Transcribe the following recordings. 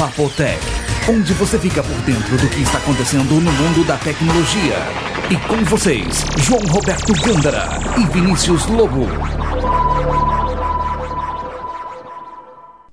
Papotec, onde você fica por dentro do que está acontecendo no mundo da tecnologia. E com vocês, João Roberto Gândara e Vinícius Lobo.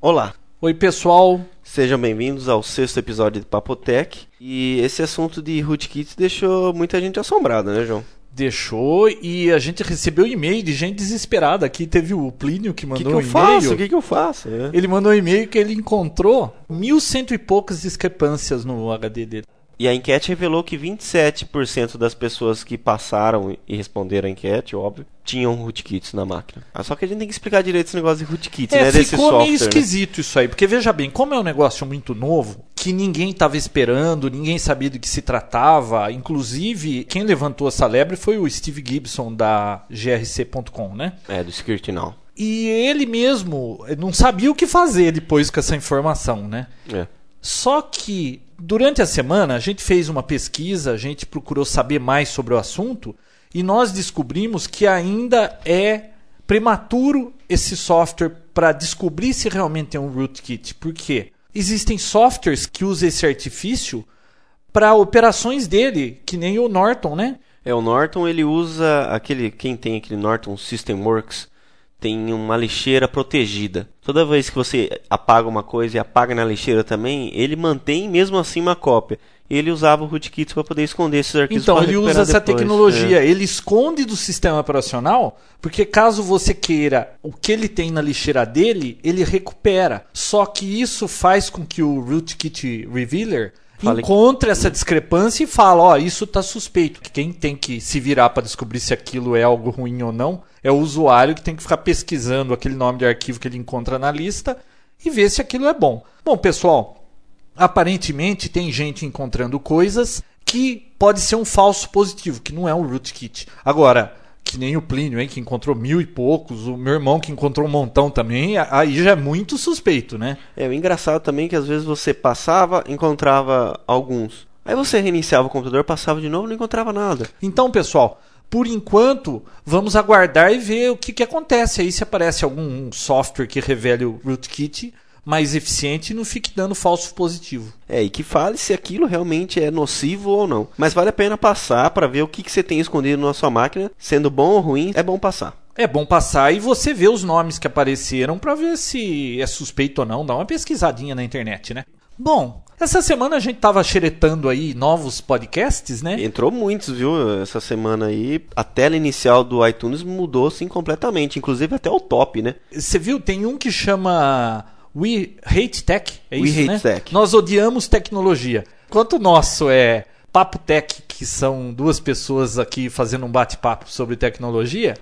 Olá, Oi, pessoal. sejam bem-vindos ao sexto episódio do Papotec. E esse assunto de rootkits deixou muita gente assombrada, né, João? Deixou e a gente recebeu e-mail de gente desesperada. Aqui teve o Plínio que que, mandou que eu um faço? e-mail. O que, que eu faço? É. Ele mandou um e-mail que ele encontrou mil cento e poucas discrepâncias no HD dele. E a enquete revelou que 27% das pessoas que passaram e responderam a enquete, óbvio, tinham rootkits na máquina. Ah, Só que a gente tem que explicar direito esse negócio de rootkits, É, né? Desse ficou software. meio né? esquisito isso aí, porque veja bem, como é um negócio muito novo, que ninguém estava esperando, ninguém sabia do que se tratava, inclusive quem levantou essa lebre foi o Steve Gibson da grc.com, né? É, do Security Now. E ele mesmo não sabia o que fazer depois com essa informação, né? É. Só que durante a semana a gente fez uma pesquisa, a gente procurou saber mais sobre o assunto e nós descobrimos que ainda é prematuro esse software para descobrir se realmente é um rootkit. Por quê? Existem softwares que usam esse artifício para operações dele, que nem o Norton, né? É, o Norton ele usa aquele. Quem tem aquele Norton System Works tem uma lixeira protegida. Toda vez que você apaga uma coisa e apaga na lixeira também, ele mantém mesmo assim uma cópia. Ele usava o rootkits para poder esconder esses arquivos. Então, ele usa essa depois. tecnologia, É. ele esconde do sistema operacional, porque caso você queira o que ele tem na lixeira dele, ele recupera. Só que isso faz com que o Rootkit Revealer Fale que- essa discrepância e fala, ó, isso tá suspeito. Quem tem que se virar para descobrir se aquilo é algo ruim ou não, é o usuário que tem que ficar pesquisando aquele nome de arquivo que ele encontra na lista e ver se aquilo é bom. Bom, pessoal, aparentemente tem gente encontrando coisas que pode ser um falso positivo, que não é um rootkit. Agora, que nem o Plínio, hein, que encontrou mil e poucos, o meu irmão que encontrou um montão também, aí já é muito suspeito, né? É, o engraçado também é que às vezes você passava, encontrava alguns. Aí você reiniciava o computador, passava de novo, não encontrava nada. Então, pessoal, por enquanto, vamos aguardar e ver o que, que acontece aí, se aparece algum software que revele o rootkit mais eficiente e não fique dando falso positivo. É, e que fale se aquilo realmente é nocivo ou não. Mas vale a pena passar para ver o que, que você tem escondido na sua máquina. Sendo bom ou ruim, é bom passar. É bom passar e você ver os nomes que apareceram para ver se é suspeito ou não. Dá uma pesquisadinha na internet, né? Bom, essa semana a gente tava xeretando aí novos podcasts, né? Entrou muitos, viu? Essa semana aí. A tela inicial do iTunes mudou assim completamente. Inclusive até o top, né? Você viu? Tem um que chama We Hate Tech, é We isso, Hate né? Tech. Nós odiamos tecnologia. Enquanto o nosso é Papo Tech, que são duas pessoas aqui fazendo um bate-papo sobre tecnologia,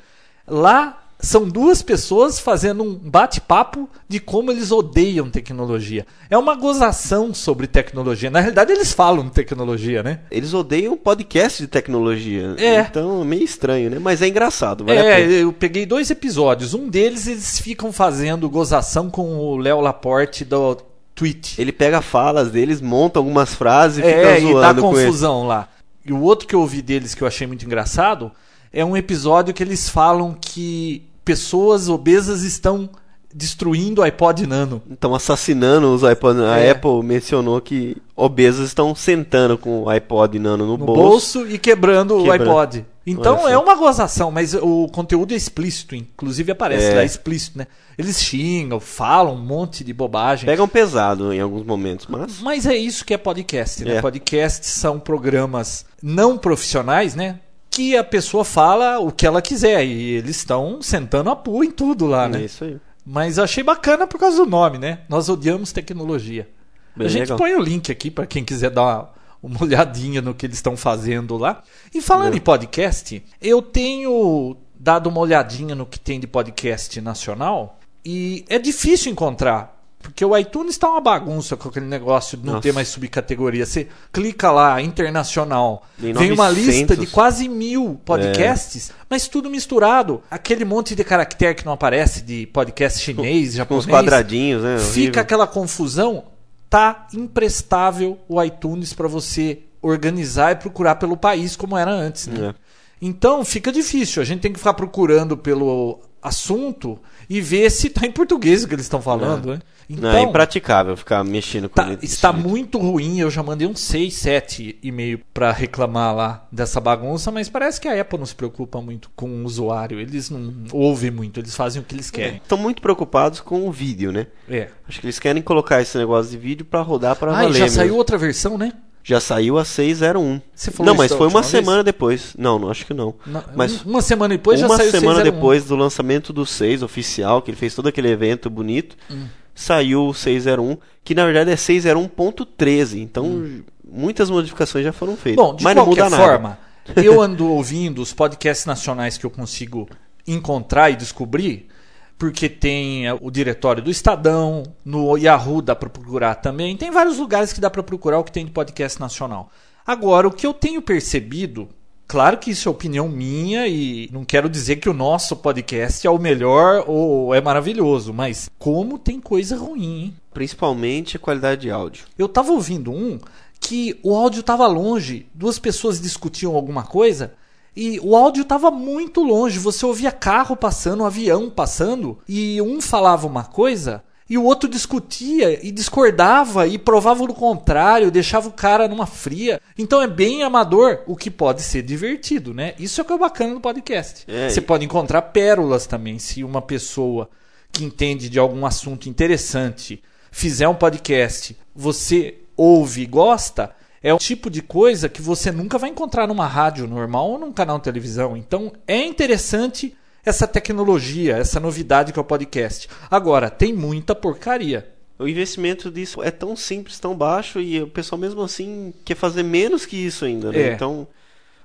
lá são duas pessoas fazendo um bate-papo de como eles odeiam tecnologia. É uma gozação sobre tecnologia. Na realidade, eles falam de tecnologia, né? Eles odeiam podcast de tecnologia. É. Então é meio estranho, né? Mas é engraçado, vale a É, pena. eu peguei dois episódios. Um deles eles ficam fazendo gozação com o Léo Laporte do Tweet. Ele pega falas deles, monta algumas frases e É, fica e dá zoando com ele. confusão lá. E o outro que eu ouvi deles que eu achei muito engraçado é um episódio que eles falam que pessoas obesas estão destruindo o iPod Nano. Estão assassinando os iPod. A É. Apple mencionou que obesos estão sentando com o iPod Nano no, No bolso. bolso. e quebrando, o Quebrando. iPod. Então é uma gozação, mas o conteúdo é explícito, inclusive aparece É. lá explícito, né? Eles xingam, falam um monte de bobagem. Pegam pesado em alguns momentos, mas. Mas é isso que é podcast, né? É. Podcasts são programas não profissionais, né? Que a pessoa fala o que ela quiser e eles estão sentando a pua em tudo lá, É né? isso aí. Mas achei bacana por causa do nome, né? Nós odiamos tecnologia. Bem a gente legal. põe o link aqui para quem quiser dar uma, uma olhadinha no que eles estão fazendo lá. E falando É. em podcast, eu tenho dado uma olhadinha no que tem de podcast nacional e é difícil encontrar. Porque o iTunes está uma bagunça com aquele negócio de não Nossa. ter mais subcategoria. Você clica lá, internacional, Tem vem uma 900. lista de quase mil podcasts, mas tudo misturado. Aquele monte de caractere que não aparece de podcast chinês, Com japonês. os quadradinhos, né? Fica Horrível. aquela confusão. Tá imprestável o iTunes para você organizar e procurar pelo país como era antes. Né? É. Então fica difícil. A gente tem que ficar procurando pelo assunto e ver se tá em português o que eles estão falando, né? Não, é impraticável ficar mexendo com Tá, ele. está muito ruim, eu já mandei uns 6, 7 e-mail para reclamar lá dessa bagunça, mas parece que a Apple não se preocupa muito com o usuário. Eles não ouvem muito, eles fazem o que eles querem. Estão muito preocupados com o vídeo, né? É. Acho que eles querem colocar esse negócio de vídeo para rodar para Ah, e valer. já mesmo. saiu outra versão, né? Já saiu a 601. Você falou Não, mas foi uma última vez? semana depois. Não, não acho que não. Na- Mas uma semana depois já uma saiu o semana 601. depois do lançamento do 6 oficial, que ele fez todo aquele evento bonito, Hum. saiu o 601, que na verdade é 601.13. Então, muitas modificações já foram feitas. Hum. Bom, de mas não qualquer forma, eu ando ouvindo os podcasts nacionais que eu consigo encontrar e descobrir, porque tem eh, o diretório do Estadão, no Yahoo dá para procurar também, tem vários lugares que dá para procurar o que tem de podcast nacional. Agora, o que eu tenho percebido, claro que isso é opinião minha e não quero dizer que o nosso podcast é o melhor ou é maravilhoso, mas como tem coisa ruim, hein? Principalmente a qualidade de áudio. Eu tava ouvindo um que o áudio tava longe, duas pessoas discutiam alguma coisa e o áudio tava muito longe. Você ouvia carro passando, um avião passando e um falava uma coisa e o outro discutia e discordava e provava o contrário, deixava o cara numa fria. Então é bem amador, o que pode ser divertido, né? Isso é o que é bacana do podcast. É, Você pode encontrar pérolas também se uma pessoa que entende de algum assunto interessante fizer um podcast, você ouve e gosta, é o tipo de coisa que você nunca vai encontrar numa rádio normal ou num canal de televisão. Então é interessante essa tecnologia, essa novidade que é o podcast. Agora, tem muita porcaria. O investimento disso é tão simples, tão baixo, e o pessoal mesmo assim quer fazer menos que isso ainda, né? É. Então,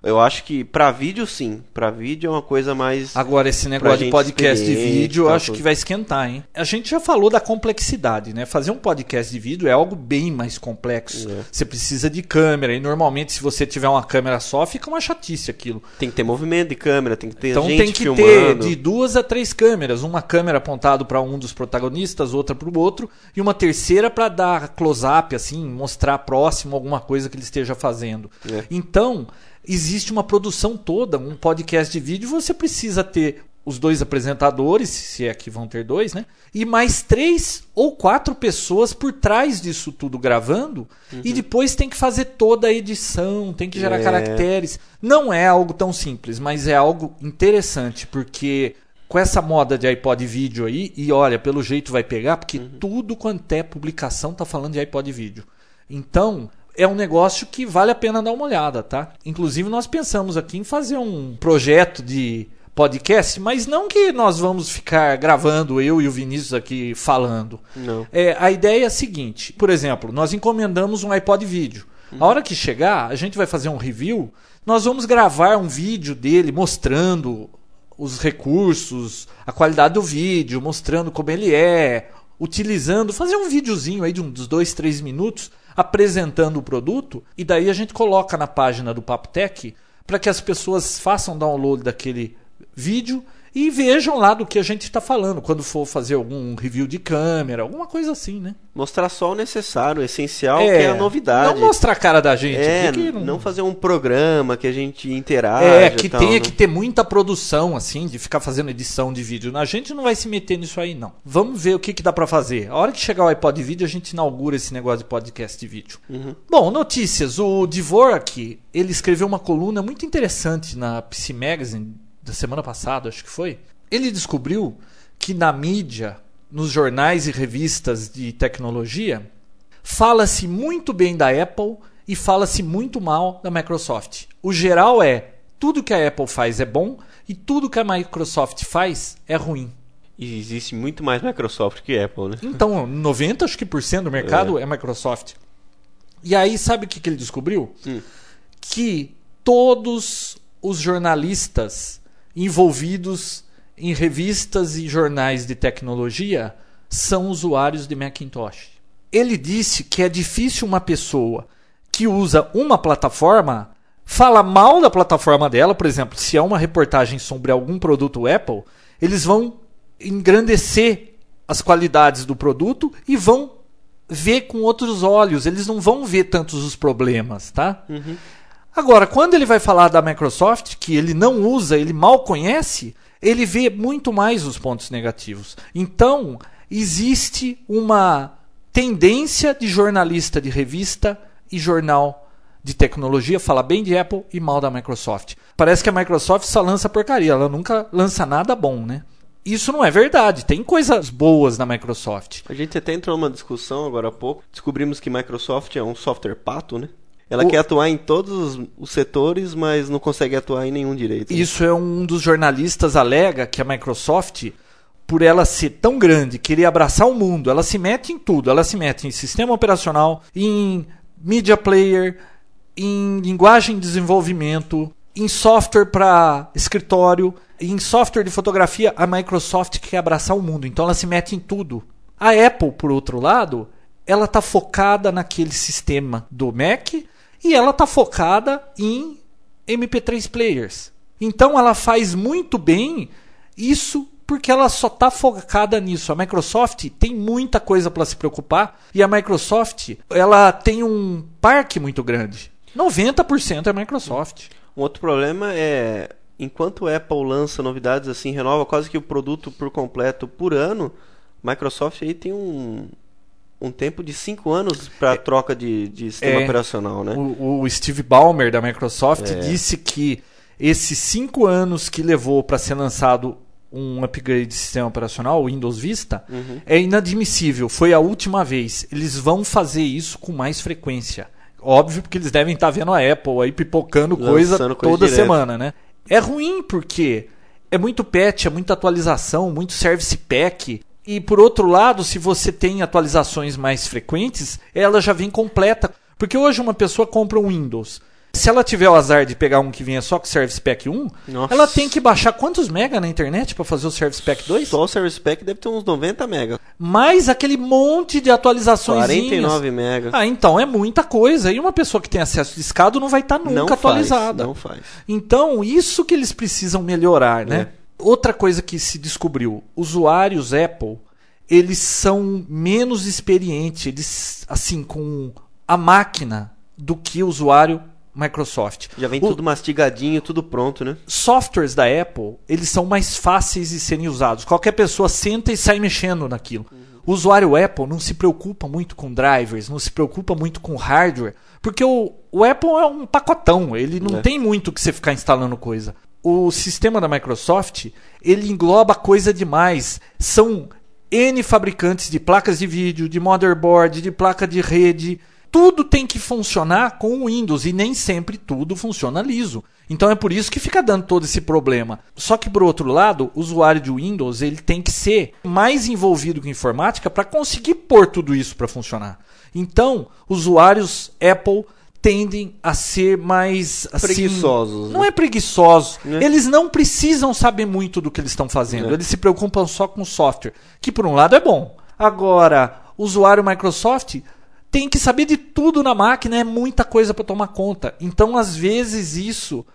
eu acho que pra vídeo sim. Pra vídeo é uma coisa mais. Agora, esse negócio de podcast de vídeo, eu acho tudo. que vai esquentar, hein? A gente já falou da complexidade, né? Fazer um podcast de vídeo é algo bem mais complexo. É. Você precisa de câmera, e normalmente, se você tiver uma câmera só, fica uma chatice aquilo. Tem que ter movimento de câmera, tem que ter Então gente tem que filmando. ter de duas a três câmeras, uma câmera apontada para um dos protagonistas, outra para o outro, e uma terceira para dar close-up, assim, mostrar próximo alguma coisa que ele esteja fazendo. É. Então existe uma produção toda, um podcast de vídeo, você precisa ter os dois apresentadores, se é que vão ter dois, né? E mais três ou quatro pessoas por trás disso tudo gravando. E depois tem que fazer toda a edição, tem que gerar Uhum. É. caracteres. Não é algo tão simples, mas é algo interessante, porque com essa moda de iPod vídeo aí, e olha, pelo jeito vai pegar, porque Uhum. tudo quanto é publicação tá falando de iPod vídeo. Então, é um negócio que vale a pena dar uma olhada, tá? Inclusive, nós pensamos aqui em fazer um projeto de podcast, mas não que nós vamos ficar gravando eu e o Vinícius aqui falando. Não. É, a ideia é a seguinte: por exemplo, nós encomendamos um iPod vídeo. A hora que chegar, a gente vai fazer um review. Nós vamos gravar um vídeo dele mostrando os recursos, a qualidade do vídeo, mostrando como ele é, utilizando, fazer um videozinho aí de uns dois, três minutos apresentando o produto e daí a gente coloca na página do Papo Tech para que as pessoas façam download daquele vídeo e vejam lá do que a gente está falando quando for fazer algum review de câmera, alguma coisa assim, né? Mostrar só o necessário, o essencial, que é a novidade. Não mostrar a cara da gente. É, que não... fazer um programa que a gente interaja. É, que tal, tenha né? que ter muita produção, assim, de ficar fazendo edição de vídeo. A gente não vai se meter nisso aí, não. Vamos ver o que, que dá pra fazer. A hora que chegar o iPod vídeo, a gente inaugura esse negócio de podcast de vídeo. Uhum. Bom, notícias. O Dvorak, ele escreveu uma coluna muito interessante na PC Magazine da semana passada, acho que foi. Ele descobriu que na mídia, nos jornais e revistas de tecnologia, fala-se muito bem da Apple e fala-se muito mal da Microsoft. O geral é tudo que a Apple faz é bom e tudo que a Microsoft faz é ruim. E existe muito mais Microsoft que Apple, né? Então, 90 acho que por cento do mercado é, Microsoft. E aí, sabe o que, que ele descobriu? Hum. Que todos os jornalistas envolvidos em revistas e jornais de tecnologia são usuários de Macintosh. Ele disse que é difícil uma pessoa que usa uma plataforma fala mal da plataforma dela, por exemplo, se é uma reportagem sobre algum produto Apple, eles vão engrandecer as qualidades do produto e vão ver com outros olhos, eles não vão ver tantos os problemas, tá? Uhum. Agora, quando ele vai falar da Microsoft, que ele não usa, ele mal conhece, ele vê muito mais os pontos negativos. Então, existe uma tendência de jornalista de revista e jornal de tecnologia falar bem de Apple e mal da Microsoft. Parece que a Microsoft só lança porcaria, ela nunca lança nada bom, né? Isso não é verdade, tem coisas boas na Microsoft. A gente até entrou numa discussão agora há pouco, descobrimos que Microsoft é um software pato, né? Ela O- quer atuar em todos os- setores, mas não consegue atuar em nenhum direito. né? Isso é um dos jornalistas alega que a Microsoft, por ela ser tão grande, querer abraçar o mundo, ela se mete em tudo. Ela se mete em sistema operacional, em media player, em linguagem de desenvolvimento, em software para escritório, em software de fotografia. A Microsoft quer abraçar o mundo, então ela se mete em tudo. A Apple, por outro lado, ela está focada naquele sistema do Mac e ela está focada em MP3 players. Então ela faz muito bem isso porque ela só está focada nisso. A Microsoft tem muita coisa para se preocupar e a Microsoft ela tem um parque muito grande. 90% é Microsoft. Um outro problema é, enquanto a Apple lança novidades assim, renova quase que o produto por completo por ano, Microsoft aí tem um, um tempo de 5 anos para troca de, de sistema É. operacional, né? O, o Steve Ballmer da Microsoft É. disse que esses cinco anos que levou para ser lançado um upgrade de sistema operacional, o Windows Vista, Uhum. é inadmissível. Foi a última vez. Eles vão fazer isso com mais frequência. Óbvio, porque eles devem estar vendo a Apple aí pipocando coisa coisa toda direto. semana, né? É ruim porque é muito patch, é muita atualização, muito service pack. E por outro lado, se você tem atualizações mais frequentes, ela já vem completa. Porque hoje uma pessoa compra um Windows. Se ela tiver o azar de pegar um que vinha só com Service Pack 1, Nossa. ela tem que baixar quantos mega na internet para fazer o Service Pack 2? Só o Service Pack deve ter uns 90 mega. Mais aquele monte de atualizações. 49 mega. Ah, então é muita coisa. E uma pessoa que tem acesso discado não vai estar nunca não atualizada. Faz, não faz. Então, isso que eles precisam melhorar, né? É. Outra coisa que se descobriu, usuários Apple, eles são menos experientes, eles assim com a máquina do que o usuário Microsoft. Já vem O- tudo mastigadinho, tudo pronto, né? softwares da Apple, eles são mais fáceis de serem usados. Qualquer pessoa senta e sai mexendo naquilo. O usuário Apple não se preocupa muito com drivers, não se preocupa muito com hardware, porque o, o Apple é um pacotão, ele não É. tem muito que você ficar instalando coisa. O sistema da Microsoft, ele engloba coisa demais. São N fabricantes de placas de vídeo, de motherboard, de placa de rede. Tudo tem que funcionar com o Windows e nem sempre tudo funciona liso. Então é por isso que fica dando todo esse problema. Só que por outro lado, o usuário de Windows ele tem que ser mais envolvido com informática para conseguir pôr tudo isso para funcionar. Então, usuários Apple tendem a ser mais assim, Preguiçosos, Não né? é preguiçosos. Né? Eles não precisam saber muito do que eles estão fazendo. É. Eles se preocupam só com o software, que por um lado é bom. Agora, o usuário Microsoft tem que saber de tudo na máquina, é muita coisa para tomar conta. Então, às vezes isso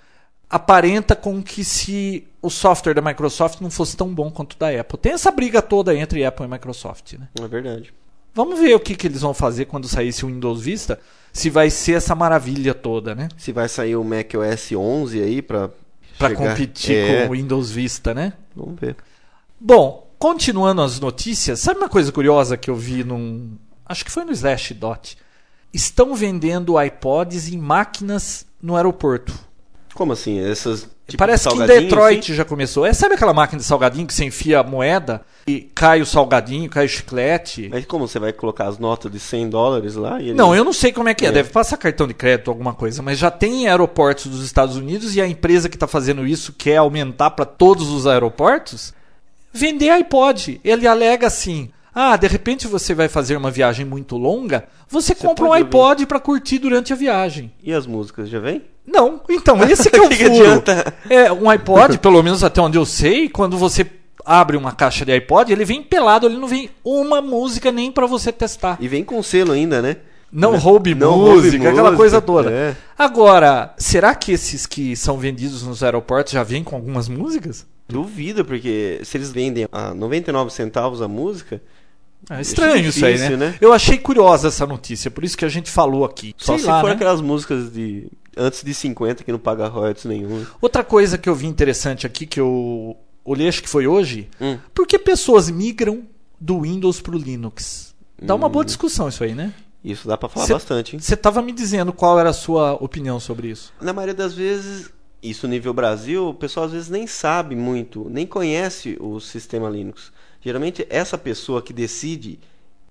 aparenta com que se o software da Microsoft não fosse tão bom quanto o da Apple. Tem essa briga toda entre Apple e Microsoft, né? É verdade. Vamos ver o que, que eles vão fazer quando sair esse Windows Vista, se vai ser essa maravilha toda, né? Se vai sair o Mac OS 11 aí pra, Para chegar- competir É, com o Windows Vista, né? Vamos ver. Bom, continuando as notícias, sabe uma coisa curiosa que eu vi num. Acho que foi no Slashdot. Estão vendendo iPods em máquinas no aeroporto. Como assim? Essas. Tipo, Parece que em Detroit assim? já começou. É, sabe aquela máquina de salgadinho que você enfia a moeda e cai o salgadinho, cai o chiclete? Mas como você vai colocar as notas de 100 dólares lá? Ele... Não, eu não sei como é que é. É. Deve passar cartão de crédito, alguma coisa. Mas já tem em aeroportos dos Estados Unidos e a empresa que está fazendo isso quer aumentar para todos os aeroportos. Vender iPod. Ele alega assim: ah, de repente você vai fazer uma viagem muito longa, você, compra um iPod para curtir durante a viagem. E as músicas, já vem? Não, então, esse que é o Que furo. adianta? É, um iPod, pelo menos até onde eu sei, quando você abre uma caixa de iPod, ele vem pelado, ele não vem uma música nem para você testar. E vem com selo ainda, né? Não roube Não roube música, aquela música, coisa toda. é. Agora, será que esses que são vendidos nos aeroportos já vêm com algumas músicas? Duvido, porque se eles vendem a 99 centavos a música, É estranho isso aí, né? né? Eu achei curiosa essa notícia, por isso que a gente falou aqui. só Sei se lá, for né? aquelas músicas de antes de 50 que não paga royalties nenhum. Outra coisa que eu vi interessante aqui, que eu olhei, acho que foi hoje, Hum. por que pessoas migram do Windows pro Linux? Dá uma boa discussão isso aí, né? Isso dá pra falar Cê- bastante, hein? Você estava me dizendo qual era a sua opinião sobre isso. Na maioria das vezes, isso nível Brasil, o pessoal às vezes nem sabe muito, nem conhece o sistema Linux. Geralmente, essa pessoa que decide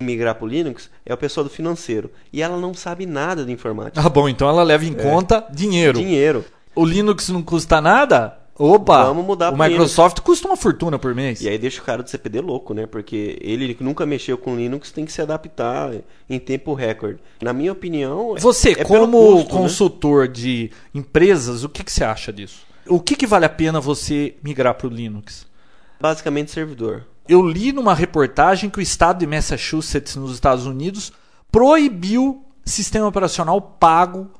migrar para o Linux é a pessoa do financeiro. E ela não sabe nada de informática. Ah, bom, então ela leva em conta dinheiro. Dinheiro. O Linux não custa nada? Opa! Vamos mudar O Microsoft custa uma fortuna por mês. E aí deixa o cara do CPD louco, né? Porque ele que nunca mexeu com Linux tem que se adaptar em tempo recorde. Na minha opinião, é- Você, é como custo, né? consultor de empresas, o que, que você acha disso? O que, que vale a pena você migrar para o Linux? Basicamente servidor. Eu li numa reportagem que o estado de Massachusetts, nos Estados Unidos, proibiu sistema operacional pago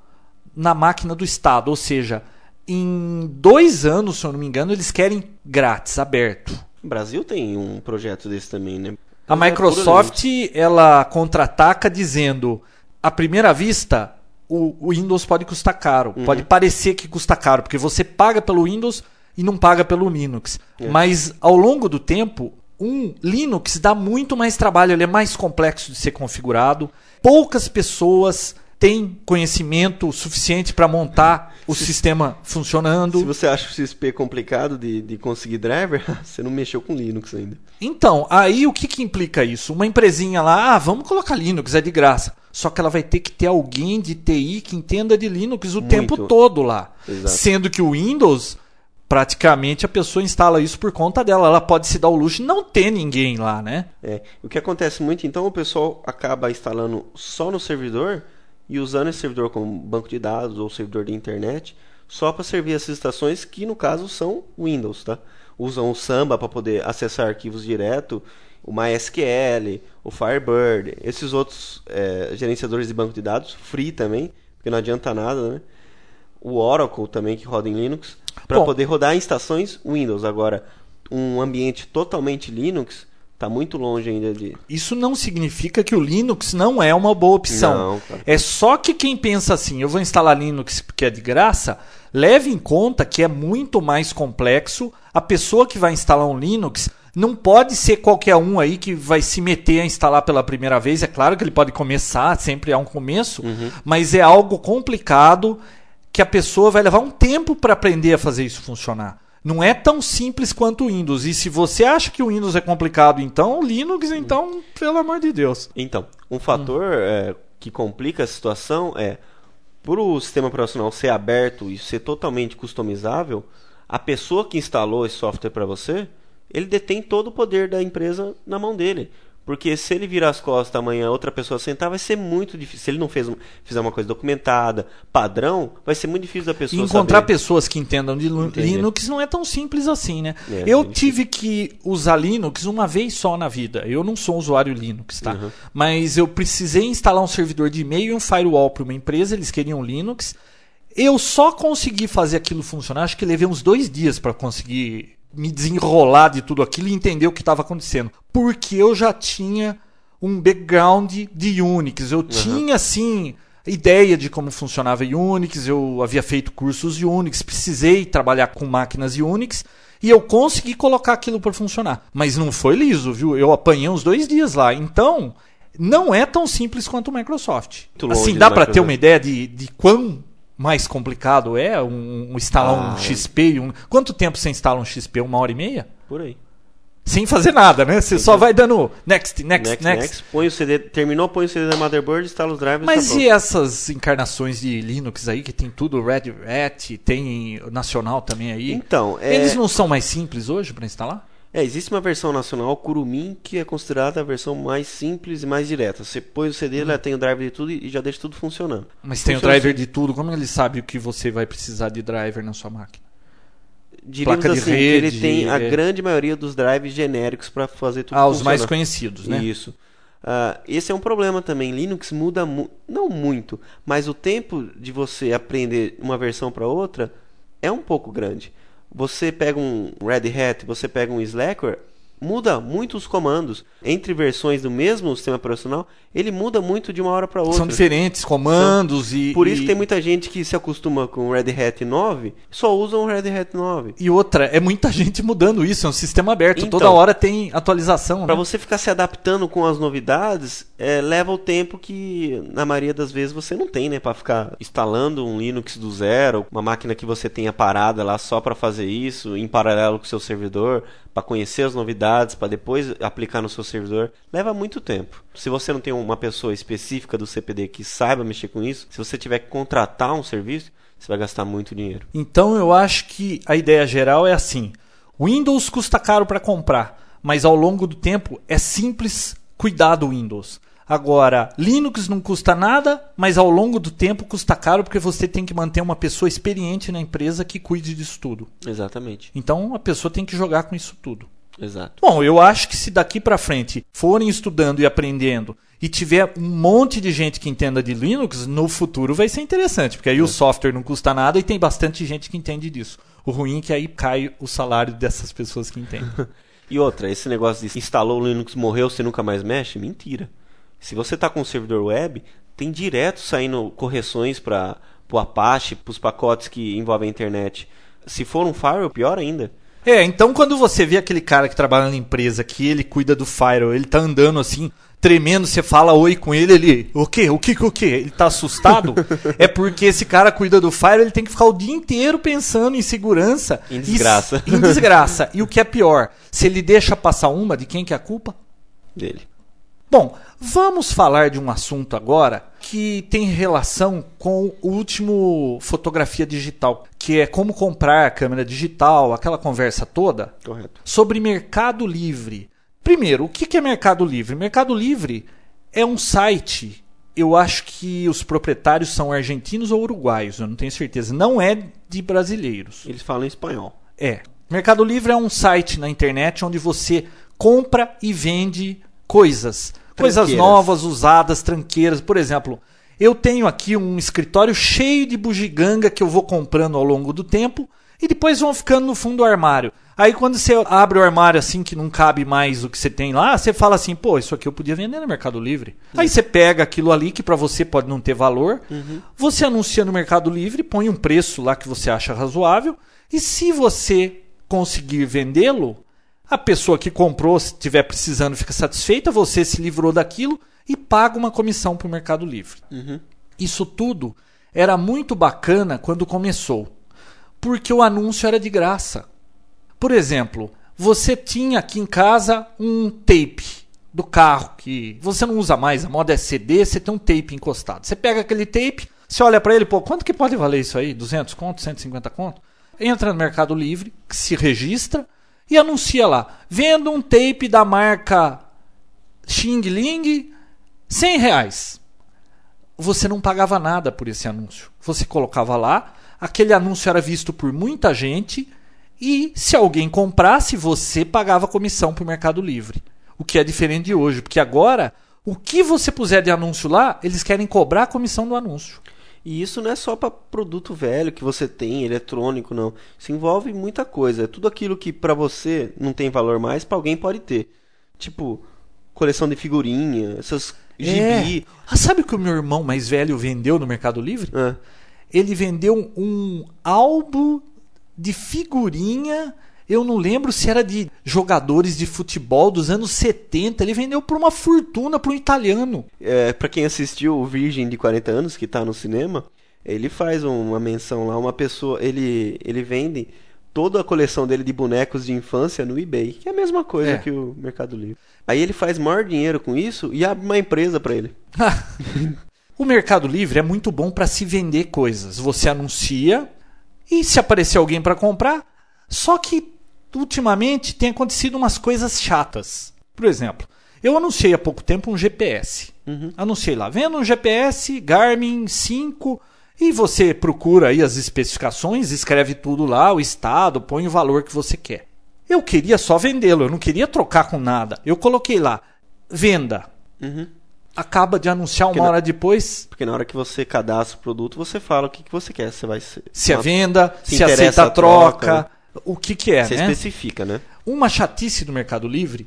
na máquina do estado. Ou seja, em dois anos, se eu não me engano, eles querem grátis, aberto. O Brasil tem um projeto desse também, né? A é Microsoft ela contra-ataca dizendo, à primeira vista, o, o Windows pode custar caro, Uhum. pode parecer que custa caro, porque você paga pelo Windows e não paga pelo Linux. É. Mas ao longo do tempo, um Linux dá muito mais trabalho, ele é mais complexo de ser configurado. Poucas pessoas têm conhecimento suficiente para montar o sistema funcionando. Se você acha o XP complicado de, de conseguir driver, você não mexeu com Linux ainda. Então, aí o que, que implica isso? Uma empresinha lá, ah, vamos colocar Linux, é de graça. Só que ela vai ter que ter alguém de TI que entenda de Linux o Muito. tempo todo lá. Exato. Sendo que o Windows, praticamente a pessoa instala isso por conta dela. Ela pode se dar o luxo de não ter ninguém lá, né? É, o que acontece muito, então, o pessoal acaba instalando só no servidor e usando esse servidor como banco de dados ou servidor de internet só para servir essas estações que, no caso, são Windows, tá? Usam o Samba para poder acessar arquivos direto, o MySQL, o Firebird, esses outros é, gerenciadores de banco de dados, free também, porque não adianta nada, né? O Oracle também que roda em Linux, para poder rodar em estações Windows. Agora, um ambiente totalmente Linux está muito longe ainda de. Isso não significa que o Linux não é uma boa opção. Não, cara. É só que quem pensa assim, eu vou instalar Linux porque é de graça, leve em conta que é muito mais complexo. A pessoa que vai instalar um Linux não pode ser qualquer um aí que vai se meter a instalar pela primeira vez. É claro que ele pode começar, sempre há um começo, mas é algo complicado que a pessoa vai levar um tempo para aprender a fazer isso funcionar. Não é tão simples quanto o Windows. E se você acha que o Windows é complicado, então o Linux, então, pelo amor de Deus. Então, um fator é, que complica a situação é, por o sistema operacional ser aberto e ser totalmente customizável, a pessoa que instalou esse software para você, ele detém todo o poder da empresa na mão dele. Porque se ele virar as costas amanhã, outra pessoa sentar, vai ser muito difícil. Se ele não fez, fizer uma coisa documentada, padrão, vai ser muito difícil da pessoa E encontrar saber. pessoas que entendam de Entender. Linux não é tão simples assim, né? É, eu é tive que usar Linux uma vez só na vida. Eu não sou usuário Linux, tá? Uhum. Mas eu precisei instalar um servidor de e-mail e um firewall para uma empresa, eles queriam Linux. Eu só consegui fazer aquilo funcionar, acho que levei uns dois dias para conseguir me desenrolar de tudo aquilo e entender o que estava acontecendo. Porque eu já tinha um background de Unix. Eu tinha, assim, ideia de como funcionava Unix, eu havia feito cursos de Unix, precisei trabalhar com máquinas Unix e eu consegui colocar aquilo para funcionar. Mas não foi liso, viu? Eu apanhei uns dois dias lá. Então, não é tão simples quanto o Microsoft. Muito Assim, dá para ter uma ideia de, de quão mais complicado é um, um instalar Ah, um XP? Um... Quanto tempo você instala um XP? Uma hora e meia? Por aí. Sem fazer nada, né? Você só vai dando next, next, Next, next. next, põe o CD, terminou, põe o CD da motherboard, instala os drivers Mas tá e essas encarnações de Linux aí, que tem tudo Red Hat, tem Nacional também aí? Então, é- Eles não são mais simples hoje para instalar? É, existe uma versão nacional, Kurumin, que é considerada a versão mais simples e mais direta. Você põe o CD, ela tem o driver de tudo e já deixa tudo funcionando. Mas tem o Funciona driver assim. de tudo. Como ele sabe o que você vai precisar de driver na sua máquina? Diríamos Placa de assim, que rede, ele tem a é. grande maioria dos drives genéricos para fazer tudo Ah, os mais conhecidos, né? Isso. Ah, esse é um problema também. Linux muda mu não muito, mas o tempo de você aprender uma versão para outra é um pouco grande. Você pega um Red Hat, você pega um Slackware, muda muito os comandos. Entre versões do mesmo sistema operacional, ele muda muito de uma hora para outra. São diferentes comandos e. Por isso e... tem muita gente que se acostuma com o Red Hat 9, só usa o Red Hat 9. E outra, é muita gente mudando isso, é um sistema aberto. Então, Toda hora tem atualização. Para né? você ficar se adaptando com as novidades, é, leva o tempo que, na maioria das vezes, você não tem, né? Para ficar instalando um Linux do zero, uma máquina que você tenha parada lá só para fazer isso, em paralelo com o seu servidor, para conhecer as novidades, para depois aplicar no seu servidor, leva muito tempo. Se você não tem uma pessoa específica do CPD que saiba mexer com isso, se você tiver que contratar um serviço, você vai gastar muito dinheiro. Então eu acho que a ideia geral é assim: Windows custa caro para comprar, mas ao longo do tempo é simples cuidar do Windows. Agora, Linux não custa nada, mas ao longo do tempo custa caro porque você tem que manter uma pessoa experiente na empresa que cuide disso tudo. Exatamente. Então a pessoa tem que jogar com isso tudo. Exato. Bom, eu acho que se daqui para frente forem estudando e aprendendo e tiver um monte de gente que entenda de Linux, no futuro vai ser interessante, porque aí o software não custa nada e tem bastante gente que entende disso. O ruim é que aí cai o salário dessas pessoas que entendem. E outra, esse negócio de instalou o Linux, morreu, você nunca mais mexe, mentira. Se você está com um servidor web, tem direto saindo correções para o Apache, para os pacotes que envolvem a internet. Se for um firewall, pior ainda. É, então quando você vê aquele cara que trabalha na empresa, que ele cuida do firewall, ele tá andando assim, tremendo, você fala oi com ele, ele, o quê? O que o quê? Ele tá assustado? é porque esse cara cuida do firewall, ele tem que ficar o dia inteiro pensando em segurança. Em desgraça. E, em desgraça. E o que é pior, se ele deixa passar uma, de quem que é a culpa? Dele. Bom, vamos falar de um assunto agora que tem relação com o último fotografia digital, que é como comprar câmera digital, aquela conversa toda Correto. sobre Mercado Livre. Primeiro, o que é Mercado Livre? Mercado Livre é um site. Eu acho que os proprietários são argentinos ou uruguaios, eu não tenho certeza. Não é de brasileiros. Eles falam espanhol. É. Mercado Livre é um site na internet onde você compra e vende coisas. Coisas Tranqueiras. novas, usadas, tranqueiras. Por exemplo, eu tenho aqui um escritório cheio de bugiganga que eu vou comprando ao longo do tempo e depois vão ficando no fundo do armário. Aí quando você abre o armário assim que não cabe mais o que você tem lá, você fala assim, pô, isso aqui eu podia vender no Mercado Livre. Aí você pega aquilo ali que para você pode não ter valor, você anuncia no Mercado Livre, põe um preço lá que você acha razoável e se você conseguir vendê-lo, a pessoa que comprou, se estiver precisando, fica satisfeita, você se livrou daquilo e paga uma comissão para o Mercado Livre. Isso tudo era muito bacana quando começou, porque o anúncio era de graça. Por exemplo, você tinha aqui em casa um tape do carro que você não usa mais, a moda é CD, você tem um tape encostado. Você pega aquele tape, você olha para ele, pô, quanto que pode valer isso aí? 200 conto, 150 conto? Entra no Mercado Livre, se registra e anuncia lá, vendo um tape da marca Xing Ling, 100 reais. Você não pagava nada por esse anúncio. Você colocava lá, aquele anúncio era visto por muita gente e se alguém comprasse, você pagava comissão para o Mercado Livre. O que é diferente de hoje, porque agora o que você puser de anúncio lá, eles querem cobrar a comissão do anúncio. E isso não é só para produto velho que você tem, eletrônico, não. Isso envolve muita coisa. É tudo aquilo que para você não tem valor mais, para alguém pode ter. Tipo, coleção de figurinha, essas gibi. É. Ah, sabe o que o meu irmão mais velho vendeu no Mercado Livre? Ah, Ele vendeu um álbum de figurinha. Eu não lembro se era de jogadores de futebol dos anos 70. Ele vendeu por uma fortuna para um italiano. é, para quem assistiu o Virgem de 40 anos, que tá no cinema, ele faz uma menção lá, uma pessoa, ele, ele vende toda a coleção dele de bonecos de infância no eBay, que é a mesma coisa É. que o Mercado Livre. Aí ele faz maior dinheiro com isso e abre uma empresa para ele. o Mercado Livre é muito bom para se vender coisas. Você anuncia e se aparecer alguém para comprar. Só que ultimamente tem acontecido umas coisas chatas. Por exemplo, eu anunciei há pouco tempo um GPS. Anunciei lá, vendo um GPS Garmin 5 e você procura aí as especificações, escreve tudo lá, o estado, põe o valor que você quer. Eu queria só vendê-lo, eu não queria trocar com nada. Eu coloquei lá, venda. Acaba de anunciar uma Porque na- hora depois Porque na hora que você cadastra o produto, você fala o que, que você quer. Você vai ser. se é uma- venda, se, se aceita a a troca, troca. O que, que é, Você né? especifica, né? Uma chatice do Mercado Livre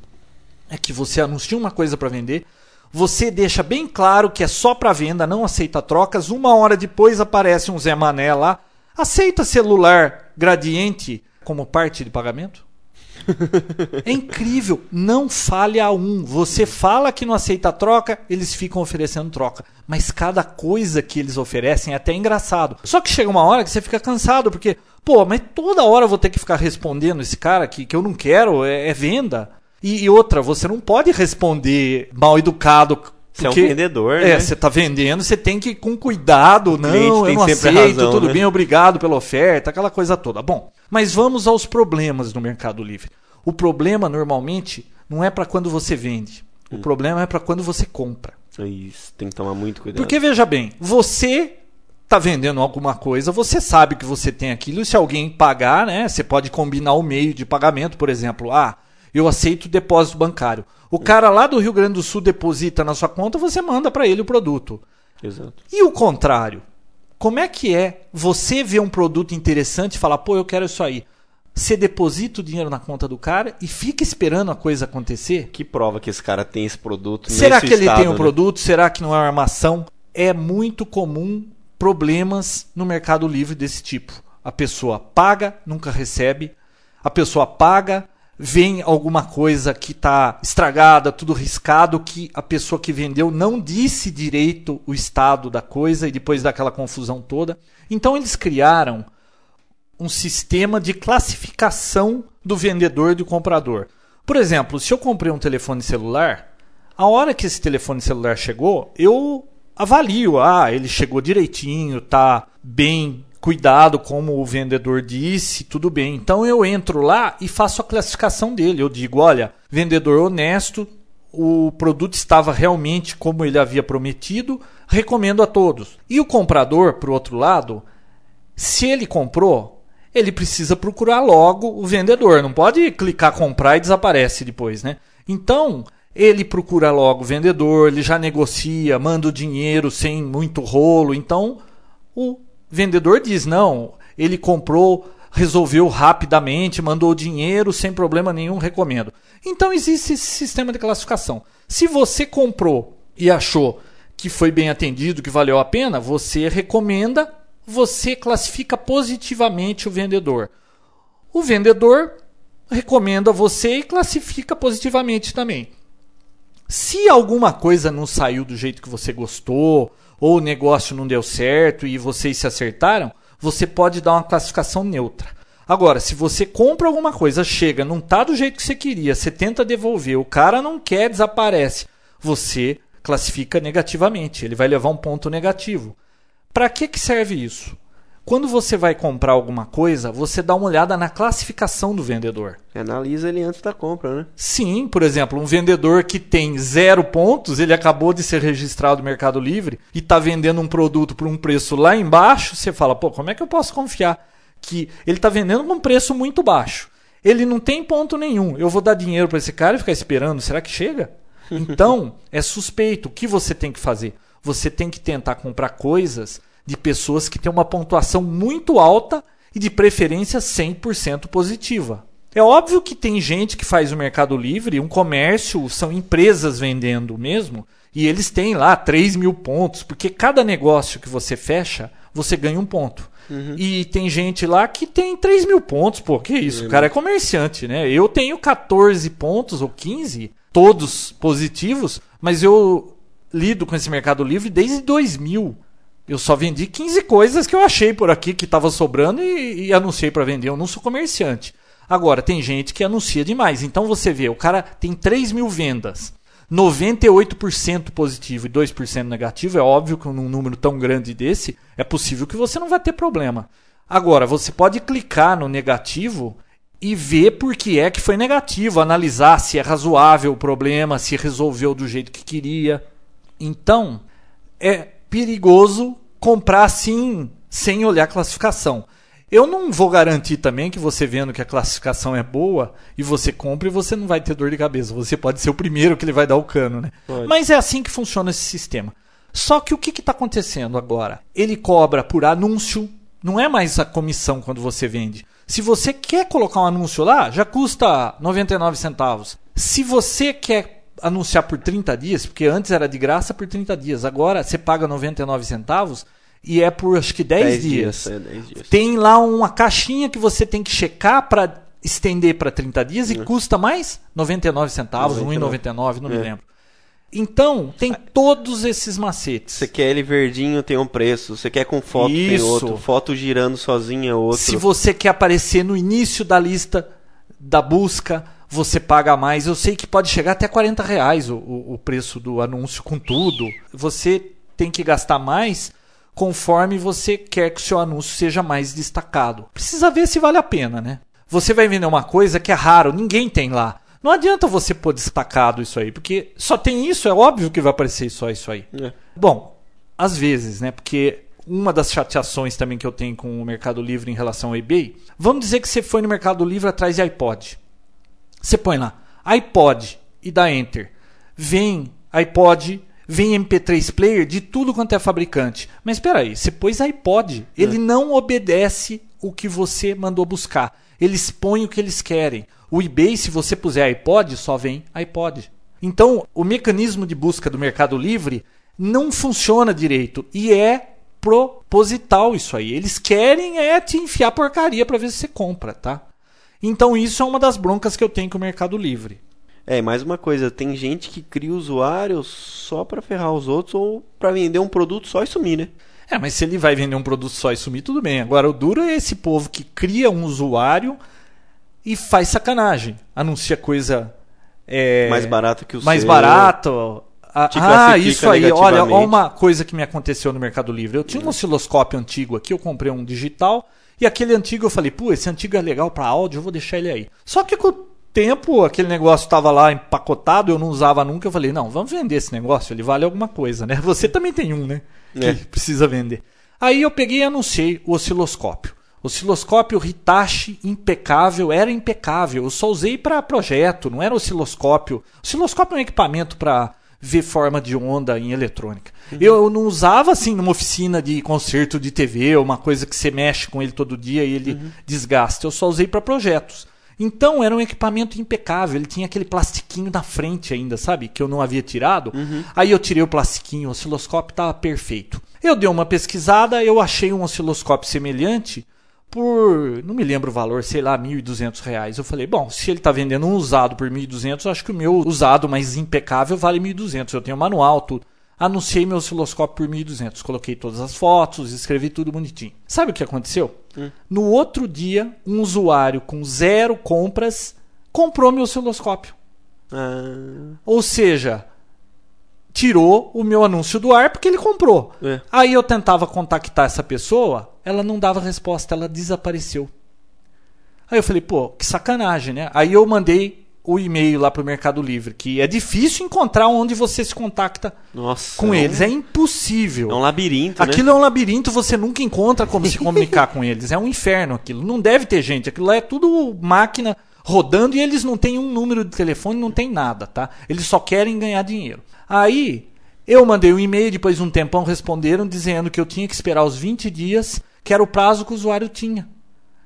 é que você anuncia uma coisa para vender, você deixa bem claro que é só para venda, não aceita trocas. Uma hora depois aparece um Zé Mané lá, aceita celular gradiente como parte de pagamento? É incrível, não falha um. Você fala que não aceita troca, eles ficam oferecendo troca. Mas cada coisa que eles oferecem é até engraçado. Só que chega uma hora que você fica cansado, porque, pô, mas toda hora eu vou ter que ficar respondendo esse cara aqui que eu não quero, é, é venda. E, e outra, você não pode responder mal educado. Você é um porque- vendedor, É, né? você tá vendendo, você tem que ir com cuidado. cliente Não, eu não aceito, razão, tudo né? bem, obrigado pela oferta, aquela coisa toda. Bom, mas vamos aos problemas do Mercado Livre. O problema normalmente não é para quando você vende. Hum. O problema é para quando você compra. É Isso, tem que tomar muito cuidado. Porque veja bem, você tá vendendo alguma coisa, você sabe que você tem aquilo, e se alguém pagar, né, você pode combinar o meio de pagamento, por exemplo, ah, eu aceito depósito bancário. O cara lá do Rio Grande do Sul deposita na sua conta, você manda para ele o produto. Exato. E o contrário? Como é que é você ver um produto interessante e falar, pô, eu quero isso aí? Você deposita o dinheiro na conta do cara e fica esperando a coisa acontecer? Que prova que esse cara tem esse produto Será que ele estado, tem um né? produto? Será que não é uma armação? É muito comum problemas no Mercado Livre desse tipo. A pessoa paga, nunca recebe. A pessoa paga, vem alguma coisa que está estragada, tudo riscado, que a pessoa que vendeu não disse direito o estado da coisa e depois daquela confusão toda. Então eles criaram um sistema de classificação do vendedor e do comprador. Por exemplo, se eu comprei um telefone celular, a hora que esse telefone celular chegou, eu avalio, ah, ele chegou direitinho, tá bem cuidado como o vendedor disse, tudo bem. Então eu entro lá e faço a classificação dele. Eu digo, olha, vendedor honesto, o produto estava realmente como ele havia prometido, recomendo a todos. E o comprador, por outro lado, se ele comprou, ele precisa procurar logo o vendedor. Não pode clicar comprar e desaparece depois, né? Então, ele procura logo o vendedor, ele já negocia, manda o dinheiro sem muito rolo. Então, o vendedor diz: não, ele comprou, resolveu rapidamente, mandou o dinheiro sem problema nenhum, recomendo. Então, existe esse sistema de classificação. Se você comprou e achou que foi bem atendido, que valeu a pena, você recomenda, você classifica positivamente o vendedor. O vendedor recomenda você e classifica positivamente também. Se alguma coisa não saiu do jeito que você gostou, ou o negócio não deu certo e vocês se acertaram, você pode dar uma classificação neutra. Agora, se você compra alguma coisa, chega, não está do jeito que você queria, você tenta devolver, o cara não quer, desaparece, você classifica negativamente, ele vai levar um ponto negativo. Para que, que serve isso? Quando você vai comprar alguma coisa, você dá uma olhada na classificação do vendedor. Analisa ele antes da compra, né? Sim, por exemplo, um vendedor que tem zero pontos, ele acabou de ser registrado no Mercado Livre e está vendendo um produto por um preço lá embaixo, você fala, pô, como é que eu posso confiar que ele está vendendo com um preço muito baixo? Ele não tem ponto nenhum. Eu vou dar dinheiro para esse cara e ficar esperando, será que chega? Então, é suspeito. O que você tem que fazer? Você tem que tentar comprar coisas de pessoas que têm uma pontuação muito alta e de preferência 100% positiva. É óbvio que tem gente que faz o Mercado Livre, um comércio, são empresas vendendo mesmo, e eles têm lá 3 mil pontos, porque cada negócio que você fecha, você ganha um ponto. E tem gente lá que tem 3 mil pontos, pô, que isso? O cara é comerciante, né? Eu tenho 14 pontos ou 15, todos positivos, mas eu lido com esse Mercado Livre desde 2000. Eu só vendi 15 coisas que eu achei por aqui que estava sobrando e, e anunciei para vender. Eu não sou comerciante. Agora, tem gente que anuncia demais. Então você vê, o cara tem 3 mil vendas, 98% positivo e 2% negativo. É óbvio que num número tão grande desse, é possível que você não vai ter problema. Agora, você pode clicar no negativo e ver por que é que foi negativo, analisar se é razoável o problema, se resolveu do jeito que queria. Então, é perigoso comprar assim, sem olhar a classificação. Eu não vou garantir também que você vendo que a classificação é boa e você compra e você não vai ter dor de cabeça. Você pode ser o primeiro que ele vai dar o cano, né? Pode. Mas é assim que funciona esse sistema. Só que o que está acontecendo agora? Ele cobra por anúncio, não é mais a comissão quando você vende. Se você quer colocar um anúncio lá, já custa 99 centavos. Se você quer anunciar por 30 dias, porque antes era de graça por 30 dias, agora você paga 99 centavos e é por acho que 10, 10 dias. dias, é, 10 dias. Tem lá uma caixinha que você tem que checar para estender para 30 dias e custa mais 99 centavos, 99. 1,99, não me É. lembro. Então, tem todos esses macetes. Você quer ele verdinho, tem um preço. Você quer com foto, tem Isso. outro. Foto girando sozinha, outro. Se você quer aparecer no início da lista da busca, você paga mais. Eu sei que pode chegar até 40 reais o, o, preço do anúncio com tudo. Você tem que gastar mais conforme você quer que o seu anúncio seja mais destacado. Precisa ver se vale a pena, né? Você vai vender uma coisa que é raro, ninguém tem lá. Não adianta você pôr destacado isso aí, porque só tem isso, é óbvio que vai aparecer só isso aí. É. Bom, às vezes, né? Porque uma das chateações também que eu tenho com o Mercado Livre em relação ao eBay, vamos dizer que você foi no Mercado Livre atrás de iPod. Você põe lá iPod e dá Enter. Vem iPod, vem MP3 player de tudo quanto é fabricante. Mas espera aí, você pôs iPod, ele não obedece o que você mandou buscar. Eles põem o que eles querem. O eBay, se você puser iPod, só vem iPod. Então, o mecanismo de busca do Mercado Livre não funciona direito e é proposital isso aí. Eles querem é te enfiar porcaria para ver se você compra, tá? Então isso é uma das broncas que eu tenho com o Mercado Livre. É, mais uma coisa, tem gente que cria usuário só pra ferrar os outros ou pra vender um produto só e sumir, né? É, mas se ele vai vender um produto só e sumir, tudo bem. Agora, o duro é esse povo que cria um usuário e faz sacanagem. Anuncia coisa. é, Mais barato que o mais seu. barato. Ah, ah, isso aí. Olha, olha uma coisa que me aconteceu no Mercado Livre. Eu tinha um osciloscópio antigo aqui, eu comprei um digital. E aquele antigo eu falei, pô, esse antigo é legal para áudio, eu vou deixar ele aí. Só que com o tempo, aquele negócio estava lá empacotado, eu não usava nunca. Eu falei, não, vamos vender esse negócio, ele vale alguma coisa, né? Você também tem um, né? Que É. precisa vender. Aí eu peguei e anunciei o osciloscópio. Osciloscópio Hitachi impecável, era impecável. Eu só usei para projeto, não era osciloscópio. Osciloscópio é um equipamento para ver forma de onda em eletrônica. Eu não usava assim numa oficina de concerto de TV, uma coisa que você mexe com ele todo dia e ele desgasta. Eu só usei para projetos. Então era um equipamento impecável. Ele tinha aquele plastiquinho na frente ainda, sabe? Que eu não havia tirado. Aí eu tirei o plastiquinho, o osciloscópio estava perfeito. Eu dei uma pesquisada, eu achei um osciloscópio semelhante por, não me lembro o valor, sei lá, 1.200 reais. Eu falei, bom, se ele está vendendo um usado por 1.200, eu acho que o meu usado mais impecável vale 1.200. Eu tenho manual, tudo. Anunciei meu osciloscópio por 1.200. Coloquei todas as fotos, escrevi tudo bonitinho. Sabe o que aconteceu? No outro dia, um usuário com zero compras comprou meu osciloscópio. Ah, Ou seja, tirou o meu anúncio do ar porque ele comprou. É. Aí eu tentava contactar essa pessoa, ela não dava resposta, ela desapareceu. Aí eu falei, pô, que sacanagem, né? Aí eu mandei o e-mail lá pro Mercado Livre, que é difícil encontrar onde você se contacta nossa. com é um- eles, é impossível. É um labirinto, né? Aquilo é um labirinto, você nunca encontra como se comunicar com eles. É um inferno aquilo. Não deve ter gente. Aquilo lá é tudo máquina rodando e eles não têm um número de telefone, não tem nada, tá? Eles só querem ganhar dinheiro. Aí eu mandei um e-mail, depois de um tempão responderam dizendo que eu tinha que esperar os 20 dias, que era o prazo que o usuário tinha.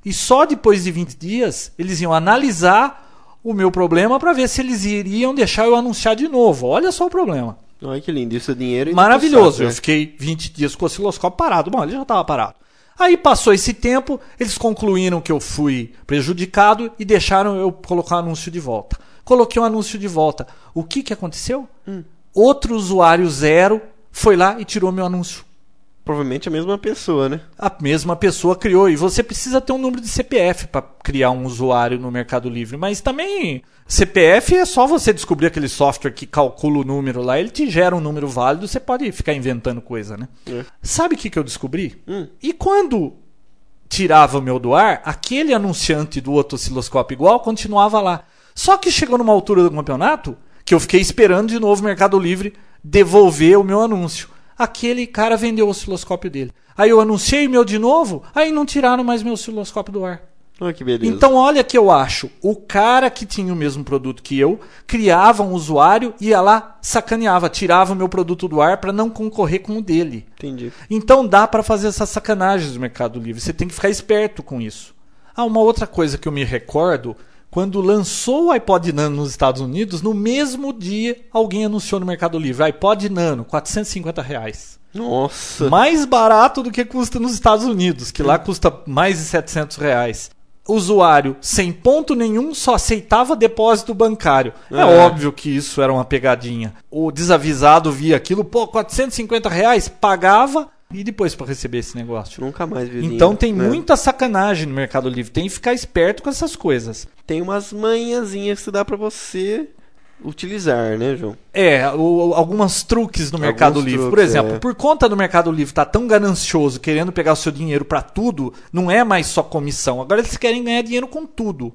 E só depois de 20 dias eles iam analisar o meu problema para ver se eles iriam deixar eu anunciar de novo. Olha só o problema. Olha que lindo, isso é dinheiro e Maravilhoso. Eu né? fiquei 20 dias com o osciloscópio parado. Bom, ele já estava parado. Aí passou esse tempo, eles concluíram que eu fui prejudicado e deixaram eu colocar o anúncio de volta. Coloquei o anúncio de volta. O que, que aconteceu? Outro usuário zero foi lá e tirou meu anúncio. Provavelmente a mesma pessoa, né? A mesma pessoa criou. E você precisa ter um número de CPF para criar um usuário no Mercado Livre. Mas também, CPF é só você descobrir aquele software que calcula o número lá. Ele te gera um número válido. Você pode ficar inventando coisa, né? É. Sabe o que, que eu descobri? Hum. E quando tirava o meu do ar, aquele anunciante do outro osciloscópio igual continuava lá. Só que chegou numa altura do campeonato que eu fiquei esperando de novo o Mercado Livre devolver o meu anúncio. Aquele cara vendeu o osciloscópio dele. Aí eu anunciei o meu de novo, aí não tiraram mais meu osciloscópio do ar. Olha que beleza. Então olha que eu acho, o cara que tinha o mesmo produto que eu, criava um usuário, ia lá, sacaneava, tirava o meu produto do ar para não concorrer com o dele. Entendi. Então dá para fazer essas sacanagens no Mercado Livre. Você tem que ficar esperto com isso. Ah, uma outra coisa que eu me recordo, quando lançou o iPod Nano nos Estados Unidos, no mesmo dia alguém anunciou no Mercado Livre, iPod Nano, 450 reais. Nossa. Mais barato do que custa nos Estados Unidos, que lá custa mais de 700 reais. Usuário sem ponto nenhum só aceitava depósito bancário. É, É. óbvio que isso era uma pegadinha. O desavisado via aquilo, pô, 450 reais, pagava e depois para receber esse negócio. Nunca mais vi Então tem né? muita sacanagem no Mercado Livre. Tem que ficar esperto com essas coisas. Tem umas manhãzinhas que dá pra você utilizar, né, João? É, o, alguns truques no Mercado Alguns Livre. Por truques, exemplo, é. por conta do Mercado Livre tá tão ganancioso, querendo pegar o seu dinheiro para tudo, não é mais só comissão. Agora eles querem ganhar dinheiro com tudo.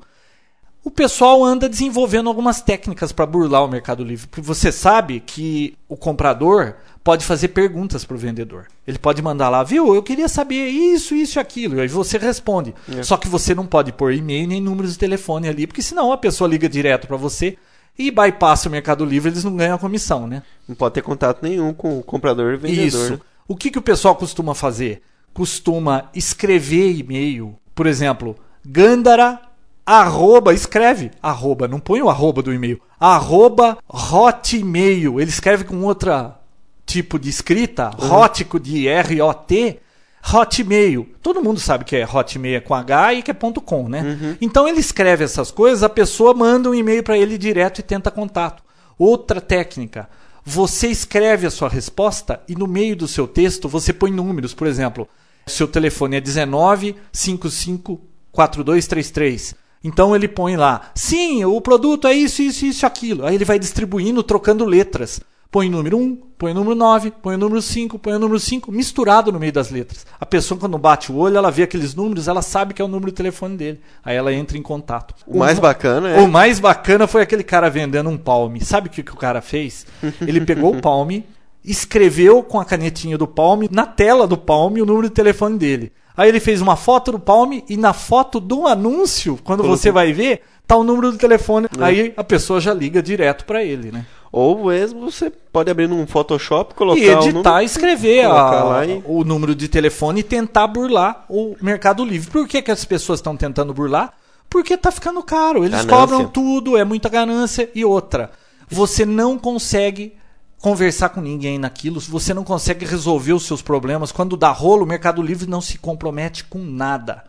O pessoal anda desenvolvendo algumas técnicas para burlar o Mercado Livre. Porque você sabe que o comprador pode fazer perguntas para o vendedor. Ele pode mandar lá, viu? Eu queria saber isso, isso e aquilo. E aí você responde. É. Só que você não pode pôr e-mail nem números de telefone ali, porque senão a pessoa liga direto para você e bypassa o Mercado Livre, eles não ganham a comissão, né? Não pode ter contato nenhum com o comprador e vendedor. Isso. O que, que o pessoal costuma fazer? Costuma escrever e-mail. Por exemplo, Gandara arroba, escreve arroba, não põe o arroba do e-mail. Arroba hotmail. Ele escreve com outra tipo de escrita, hot de R-O-T, hotmail. Todo mundo sabe que é hotmail é com H e que é ponto .com, né? Então ele escreve essas coisas, a pessoa manda um e-mail para ele direto e tenta contato. Outra técnica, você escreve a sua resposta e no meio do seu texto você põe números, por exemplo, seu telefone é 19 55 4233. Então ele põe lá, sim, o produto é isso, isso, isso, aquilo. Aí ele vai distribuindo, trocando letras. Põe o número 1, põe o número 9, põe o número 5, põe o número 5, misturado no meio das letras. A pessoa, quando bate o olho, ela vê aqueles números, ela sabe que é o número de telefone dele. Aí ela entra em contato. O mais ma- bacana é. o mais bacana foi aquele cara vendendo um palme. Sabe o que, que o cara fez? Ele pegou o palme, escreveu com a canetinha do palme, na tela do palme, o número de telefone dele. Aí ele fez uma foto do palme e na foto do anúncio, quando Colocou. você vai ver, tá o número do telefone. Aí a pessoa já liga direto pra ele, né? Ou mesmo você pode abrir num Photoshop, colocar E o editar número, e escrever a- e- o número de telefone e tentar burlar o Mercado Livre. Por que, que as pessoas estão tentando burlar? Porque tá ficando caro. Eles Ganância. cobram tudo, é muita ganância. E outra, você não consegue conversar com ninguém naquilo, você não consegue resolver os seus problemas. Quando dá rolo, o Mercado Livre não se compromete com nada.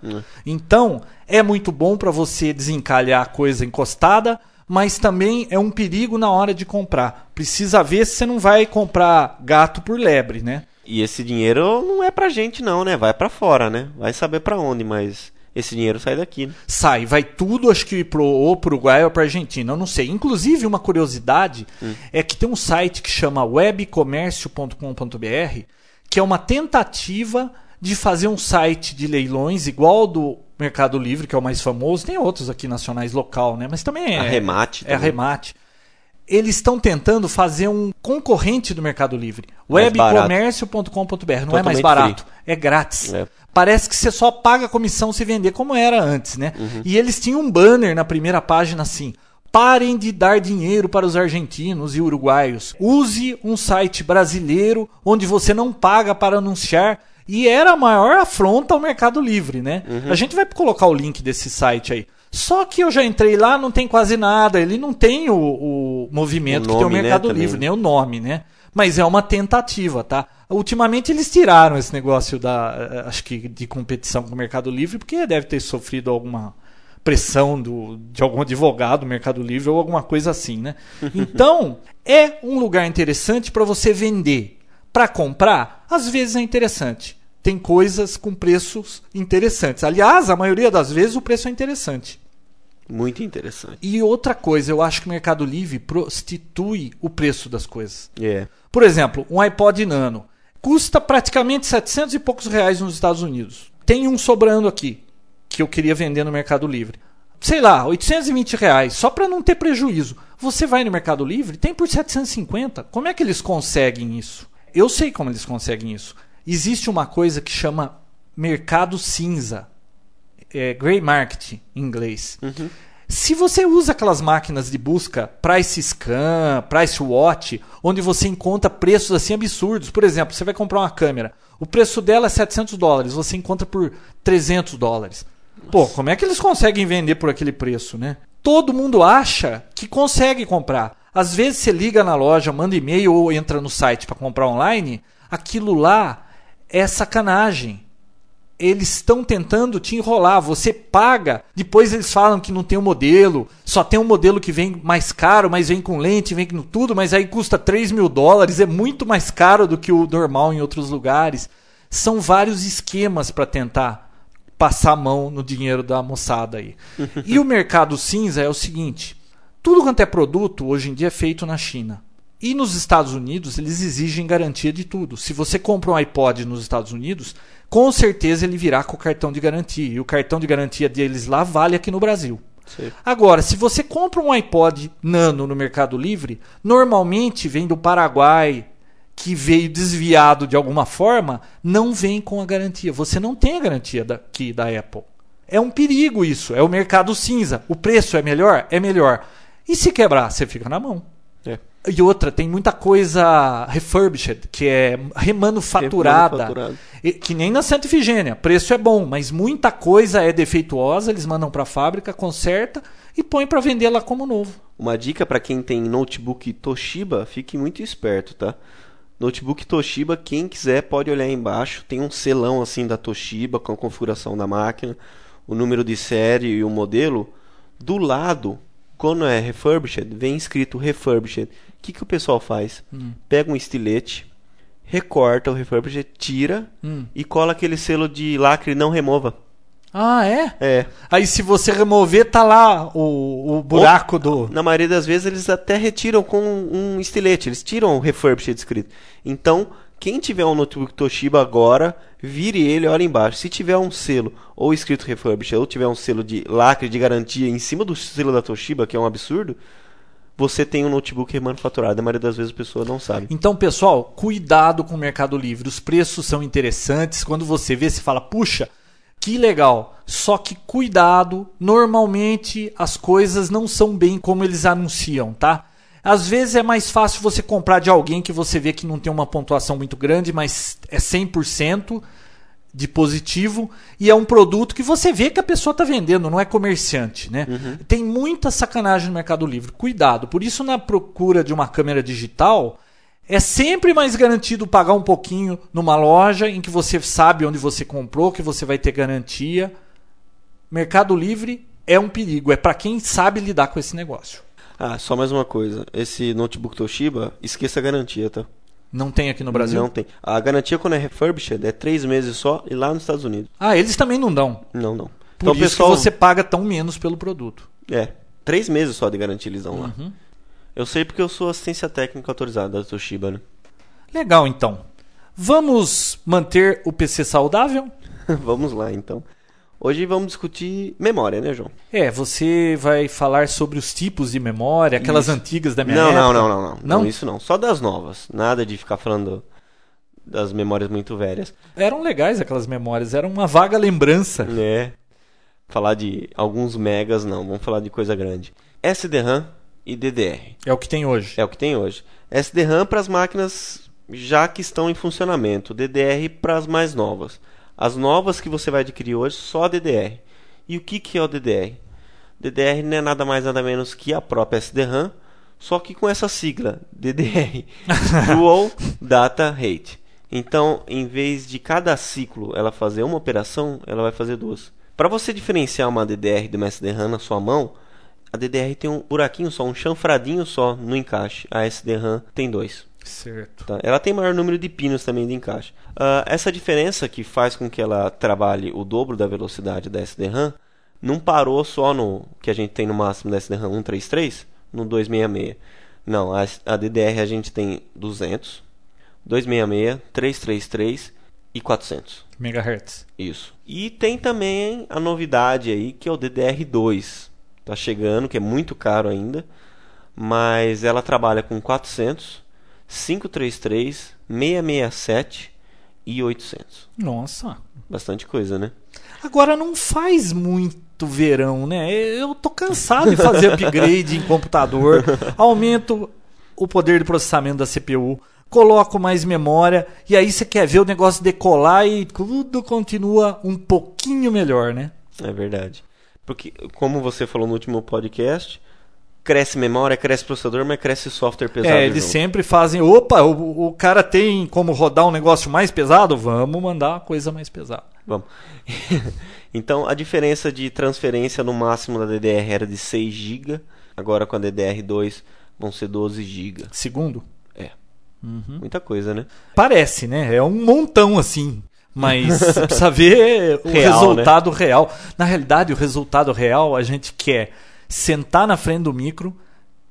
Então, é muito bom para você desencalhar a coisa encostada, mas também é um perigo na hora de comprar. Precisa ver se você não vai comprar gato por lebre, né? E esse dinheiro não é pra gente não, né? Vai pra fora, né? Vai saber pra onde, mas esse dinheiro sai daqui. Né? Sai, vai tudo, acho que pro, ou pro Uruguai ou pra Argentina, eu não sei. Inclusive, uma curiosidade é que tem um site que chama webcomércio.com.br, que é uma tentativa de fazer um site de leilões igual ao do Mercado Livre, que é o mais famoso. Tem outros aqui nacionais local, né? Mas também é. Arremate É também. arremate. Eles estão tentando fazer um concorrente do Mercado Livre. Webcomércio.com.br. Não é mais barato, é grátis. É. Parece que você só paga a comissão se vender como era antes, né? Uhum. E eles tinham um banner na primeira página assim: parem de dar dinheiro para os argentinos e uruguaios. Use um site brasileiro onde você não paga para anunciar. E era a maior afronta ao Mercado Livre, né? Uhum. A gente vai colocar o link desse site aí. Só que eu já entrei lá, não tem quase nada. Ele não tem o, o movimento O que tem o nome, né, Mercado também. Livre, nem o nome, né? Mas é uma tentativa, tá? Ultimamente eles tiraram esse negócio da, eh, acho que de competição com o Mercado Livre, porque deve ter sofrido alguma pressão do, de algum advogado do Mercado Livre ou alguma coisa assim, né? Então, é um lugar interessante para você vender. Para comprar, às vezes é interessante. Tem coisas com preços interessantes. Aliás, a maioria das vezes o preço é interessante. Muito interessante. E outra coisa, eu acho que o Mercado Livre prostitui o preço das coisas. É. Por exemplo, um iPod Nano custa praticamente 700 e poucos reais nos Estados Unidos. Tem um sobrando aqui que eu queria vender no Mercado Livre. Sei lá, 820 reais, só para não ter prejuízo. Você vai no Mercado Livre, tem por 750. Como é que eles conseguem isso? Eu sei como eles conseguem isso. Existe uma coisa que chama mercado cinza. É grey market em inglês. Se você usa aquelas máquinas de busca Price Scan, Price Watch, onde você encontra preços assim absurdos, por exemplo, você vai comprar uma câmera, o preço dela é 700 dólares, você encontra por 300 dólares. Pô, como é que eles conseguem vender por aquele preço, né? Todo mundo acha que consegue comprar. Às vezes você liga na loja, manda e-mail ou entra no site para comprar online, aquilo lá é sacanagem. Eles estão tentando te enrolar. Você paga, depois eles falam que não tem o um modelo, só tem um modelo que vem mais caro, mas vem com lente, vem com tudo, mas aí custa 3 mil dólares, é muito mais caro do que o normal em outros lugares. São vários esquemas para tentar passar a mão no dinheiro da moçada aí. e o mercado cinza é o seguinte: tudo quanto é produto hoje em dia é feito na China. E nos Estados Unidos eles exigem garantia de tudo. Se você compra um iPod nos Estados Unidos, com certeza ele virá com o cartão de garantia. E o cartão de garantia deles lá vale aqui no Brasil. Sim. Agora, se você compra um iPod Nano no Mercado Livre, normalmente vem do Paraguai, que veio desviado de alguma forma, não vem com a garantia. Você não tem a garantia daqui da Apple. É um perigo isso. É o mercado cinza. O preço é melhor? É melhor. E se quebrar, você fica na mão. E outra, tem muita coisa refurbished, que é remanufaturada. E- Que nem na Santa Ifigênia. Preço é bom, mas muita coisa é defeituosa. Eles mandam para a fábrica, conserta e põe para vender lá como novo. Uma dica para quem tem notebook Toshiba, fique muito esperto, tá? Notebook Toshiba, quem quiser pode olhar aí embaixo, tem um selão assim da Toshiba com a configuração da máquina, o número de série e o modelo. Do lado, quando é refurbished, vem escrito refurbished. O que, que o pessoal faz? Pega um estilete, recorta o refurbished, tira Hum. e cola aquele selo de lacre não remova. Ah, é? É, Aí se você remover, tá lá o, o buraco do. Na maioria das vezes eles até retiram com um estilete, eles tiram o refurbished escrito. Então, quem tiver um notebook Toshiba agora, vire ele, olha embaixo. Se tiver um selo ou escrito refurbished ou tiver um selo de lacre de garantia em cima do selo da Toshiba, que é um absurdo, você tem um notebook remanufaturado. Na maioria das vezes a pessoa não sabe. Então, pessoal, cuidado com o Mercado Livre. Os preços são interessantes. Quando você vê, você fala, puxa, que legal. Só que cuidado, normalmente as coisas não são bem como eles anunciam, tá? Às vezes é mais fácil você comprar de alguém que você vê que não tem uma pontuação muito grande, mas é 100% de positivo e é um produto que você vê que a pessoa está vendendo, não é comerciante, né? Tem muita sacanagem no Mercado Livre. Cuidado. Por isso, na procura de uma câmera digital, é sempre mais garantido pagar um pouquinho numa loja em que você sabe onde você comprou, que você vai ter garantia. Mercado Livre é um perigo, é para quem sabe lidar com esse negócio. Ah, só mais uma coisa. Esse notebook Toshiba, esqueça a garantia, tá? Não tem aqui no Brasil? Não tem. A garantia quando é refurbished é três meses só e lá nos Estados Unidos. Ah, eles também não dão. Não, não. Por isso que você paga tão menos pelo produto. É, três meses só de garantia eles dão lá. Uhum. Eu sei porque eu sou assistência técnica autorizada da Toshiba, né? Legal, então. Vamos manter o PC saudável? vamos lá, então. Hoje vamos discutir memória, né, João? É, você vai falar sobre os tipos de memória, aquelas Isso. antigas da minha Não, época. não, não, não, não, Não? não. Isso não. Só das novas. Nada de ficar falando das memórias muito velhas. Eram legais aquelas memórias, era uma vaga lembrança. né? Falar de alguns megas, não. Vamos falar de coisa grande. SD-RAM e DDR. É o que tem hoje. É o que tem hoje. SD-RAM para as máquinas já que estão em funcionamento, DDR para as mais novas. As novas que você vai adquirir hoje, só DDR. E o que, que é o DDR? DDR não é nada mais nada menos que a própria SD-RAM, só que com essa sigla, DDR, Dual Data Rate. Então, em vez de cada ciclo ela fazer uma operação, ela vai fazer duas. Para você diferenciar uma DDR de uma SD-RAM na sua mão, a DDR tem um buraquinho só, um chanfradinho só no encaixe. A SD-RAM tem dois. Certo. Tá? Ela tem maior número de pinos também de encaixe. Ah, essa diferença que faz com que ela trabalhe o dobro da velocidade da SD-RAM não parou só no que a gente tem no máximo da SD-RAM 133, no 266. Não, a, a DDR a gente tem 200, 266, 333 e 400. Megahertz. Isso. E tem também a novidade aí que é o DDR2. Tá chegando, que é muito caro ainda, mas ela trabalha com 400, 533, 667 e 800. Nossa. Bastante coisa, né? Agora não faz muito verão, né? Eu tô cansado de fazer upgrade em computador. Aumento o poder de processamento da CPU, coloco mais memória e aí você quer ver o negócio decolar e tudo continua um pouquinho melhor, né? É verdade. Porque, como você falou no último podcast, cresce memória, cresce processador, mas cresce software pesado. É, eles sempre fazem, opa, o, o cara tem como rodar um negócio mais pesado? Vamos mandar uma coisa mais pesada. Vamos. então, a diferença de transferência no máximo da DDR era de 6 GB, agora com a DDR2 vão ser 12 GB. Segundo? É. Muita coisa, né? Parece, né? É um montão assim. Mas precisa ver o Real, resultado real. Na realidade, o resultado real a gente quer sentar na frente do micro,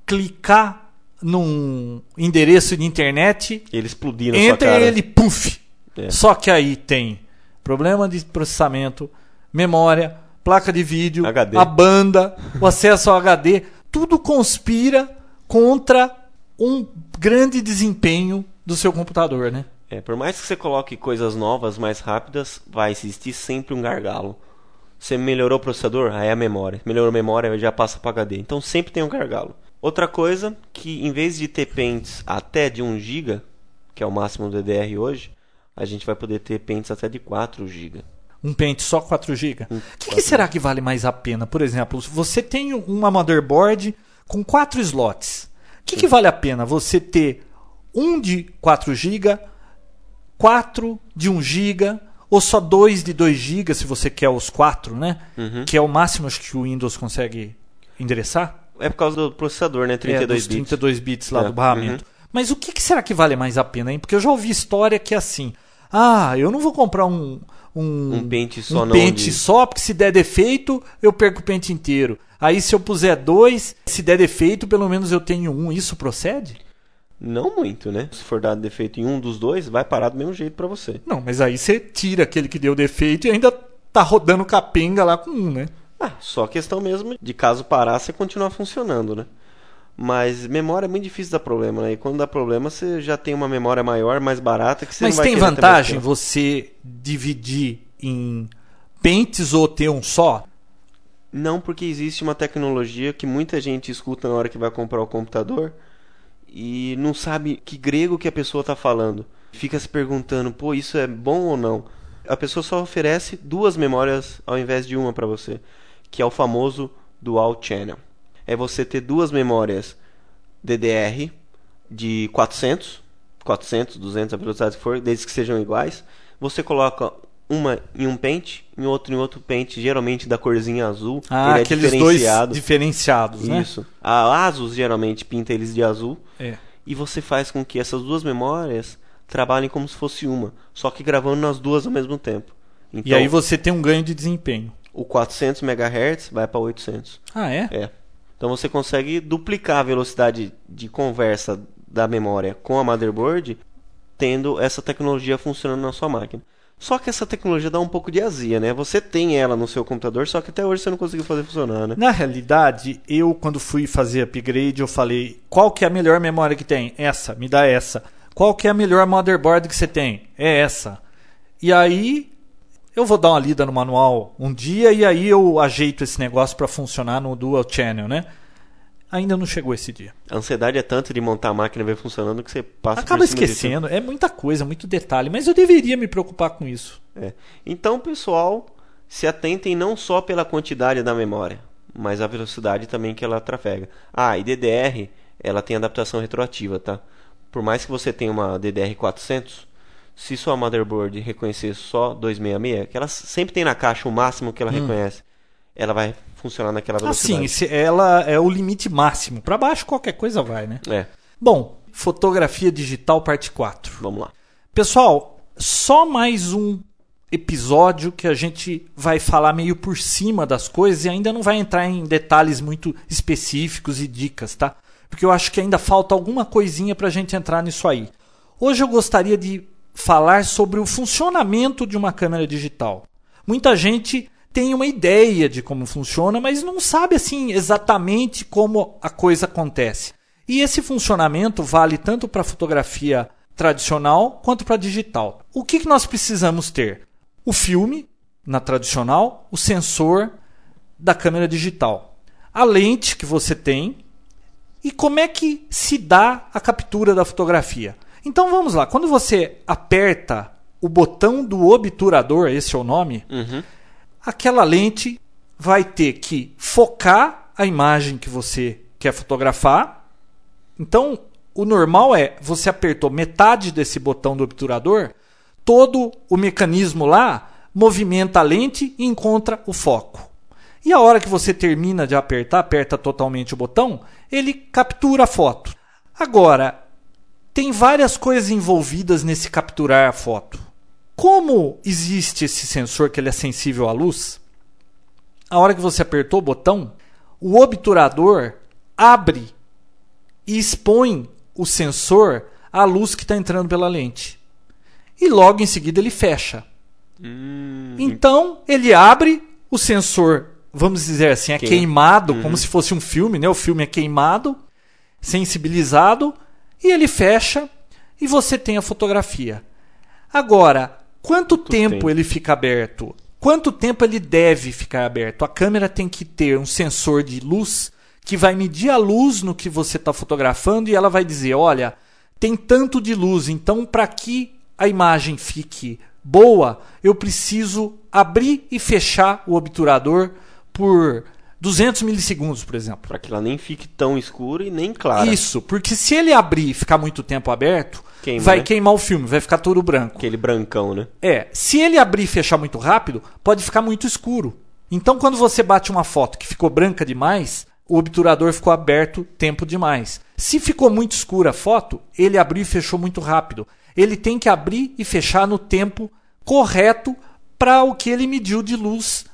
clicar num endereço de internet, Ele explodir na sua entra cara. ele, puf! É. Só que aí tem problema de processamento, memória, placa de vídeo, HD. a banda, o acesso ao HD, tudo conspira contra um grande desempenho do seu computador, né? É, por mais que você coloque coisas novas, mais rápidas, vai existir sempre um gargalo. Você melhorou o processador? Aí é a memória. Melhorou a memória, já passa para HD. Então sempre tem um gargalo. Outra coisa, que em vez de ter pentes até de 1 GB, que é o máximo do DDR hoje, a gente vai poder ter pentes até de 4 GB. Um pente só 4 GB. Um O que, que 4 será que vale mais a pena? Por exemplo, se você tem uma motherboard com 4 slots. O que, que vale a pena? Você ter um de 4 GB, 4 de 1 GB, ou só dois de 2 GB, se você quer os 4, né? Uhum. Que é o máximo acho que o Windows consegue endereçar. É por causa do processador, né? é, 32 dos bits. 32 bits lá É, do barramento. Mas o que, que será que vale mais a pena, hein? Porque eu já ouvi história que é assim. Ah, eu não vou comprar um. Um, Um pente só um não pente de- só, porque se der defeito, eu perco o pente inteiro. Aí se eu puser dois, se der defeito, pelo menos eu tenho um. Isso procede? Não muito, né? Se for dado defeito em um dos dois, vai parar do mesmo jeito para você. Não, mas aí você tira aquele que deu defeito e ainda tá rodando capenga lá com um, né? Ah, só questão mesmo de caso parar, você continuar funcionando, né? Mas memória é muito difícil dar problema, né? E quando dá problema, você já tem uma memória maior, mais barata, que você mas não vai tem vantagem você dividir em pentes ou ter um só? Não, porque existe uma tecnologia que muita gente escuta na hora que vai comprar o computador e não sabe que grego que a pessoa está falando. Fica se perguntando, pô, isso é bom ou não? A pessoa só oferece duas memórias ao invés de uma para você, que é o famoso Dual Channel. É você ter duas memórias DDR de 400, 400, 200, a velocidade que for, desde que sejam iguais. Você coloca uma em um pente, em outro em outro pente, geralmente da corzinha azul. Ah, ele é aqueles dois diferenciado. diferenciados, né? Isso. A Asus geralmente pinta eles de azul É. e você faz com que essas duas memórias trabalhem como se fosse uma, só que gravando nas duas ao mesmo tempo. Então, E aí você tem um ganho de desempenho. o 400 MHz vai para 800. Ah, é? É. Então você consegue duplicar a velocidade de conversa da memória com a motherboard, tendo essa tecnologia funcionando na sua máquina. Só que essa tecnologia dá um pouco de azia, né? Você tem ela no seu computador, só que até hoje você não conseguiu fazer funcionar, né? Na realidade, eu quando fui fazer upgrade, eu falei, qual que é a melhor memória que tem? Essa, me dá essa. Qual que é a melhor motherboard que você tem? É essa. E aí eu vou dar uma lida no manual um dia e aí eu ajeito esse negócio para funcionar no dual channel, né? Ainda não chegou esse dia. A ansiedade é tanto de montar a máquina e ver funcionando que você passa Acaba esquecendo, é muita coisa, muito detalhe, mas eu deveria me preocupar com isso. É. Então, pessoal, se atentem não só pela quantidade da memória, mas a velocidade também que ela trafega. Ah, e DDR, ela tem adaptação retroativa, tá? Por mais que você tenha uma DDR400, se sua motherboard reconhecer só 266, que ela sempre tem na caixa o máximo que ela reconhece, ela vai funcionar naquela velocidade. Assim, ela é o limite máximo. Para baixo qualquer coisa vai, né? É, Bom, fotografia digital parte 4. vamos lá. Pessoal, só mais um episódio que a gente vai falar meio por cima das coisas e ainda não vai entrar em detalhes muito específicos e dicas, tá? Porque eu acho que ainda falta alguma coisinha para a gente entrar nisso aí. Hoje eu gostaria de falar sobre o funcionamento de uma câmera digital. Muita gente tem uma ideia de como funciona, mas não sabe assim exatamente como a coisa acontece. E esse funcionamento vale tanto para fotografia tradicional quanto para digital. O que, que nós precisamos ter? O filme, na tradicional, o sensor da câmera digital, a lente que você tem e como é que se dá a captura da fotografia. Então vamos lá, quando você aperta o botão do obturador, esse é o nome, Uhum. Aquela lente vai ter que focar a imagem que você quer fotografar. Então, o normal é você apertou metade desse botão do obturador, todo o mecanismo lá movimenta a lente e encontra o foco. E a hora que você termina de apertar, aperta totalmente o botão, ele captura a foto. Agora, tem várias coisas envolvidas nesse capturar a foto. Como existe esse sensor que ele é sensível à luz, a hora que você apertou o botão, o obturador abre e expõe o sensor à luz que está entrando pela lente. E logo em seguida ele fecha. Hum, Então ele abre, o sensor, vamos dizer assim, é Queima. queimado, como se fosse um filme, né? O filme é queimado, sensibilizado, e ele fecha e você tem a fotografia. Agora, quanto tempo, tempo? ele fica aberto? Quanto tempo ele deve ficar aberto? A câmera tem que ter um sensor de luz que vai medir a luz no que você está fotografando e ela vai dizer: olha, tem tanto de luz, então para que a imagem fique boa, eu preciso abrir e fechar o obturador por 200 milissegundos, por exemplo. Para que ela nem fique tão escura e nem clara. Isso, porque se ele abrir e ficar muito tempo aberto, Queima, vai né? queimar o filme, vai ficar todo branco. Aquele brancão, né? É, se ele abrir e fechar muito rápido, pode ficar muito escuro. Então, quando você bate uma foto que ficou branca demais, o obturador ficou aberto tempo demais. Se ficou muito escura a foto, ele abriu e fechou muito rápido. Ele tem que abrir e fechar no tempo correto para o que ele mediu de luz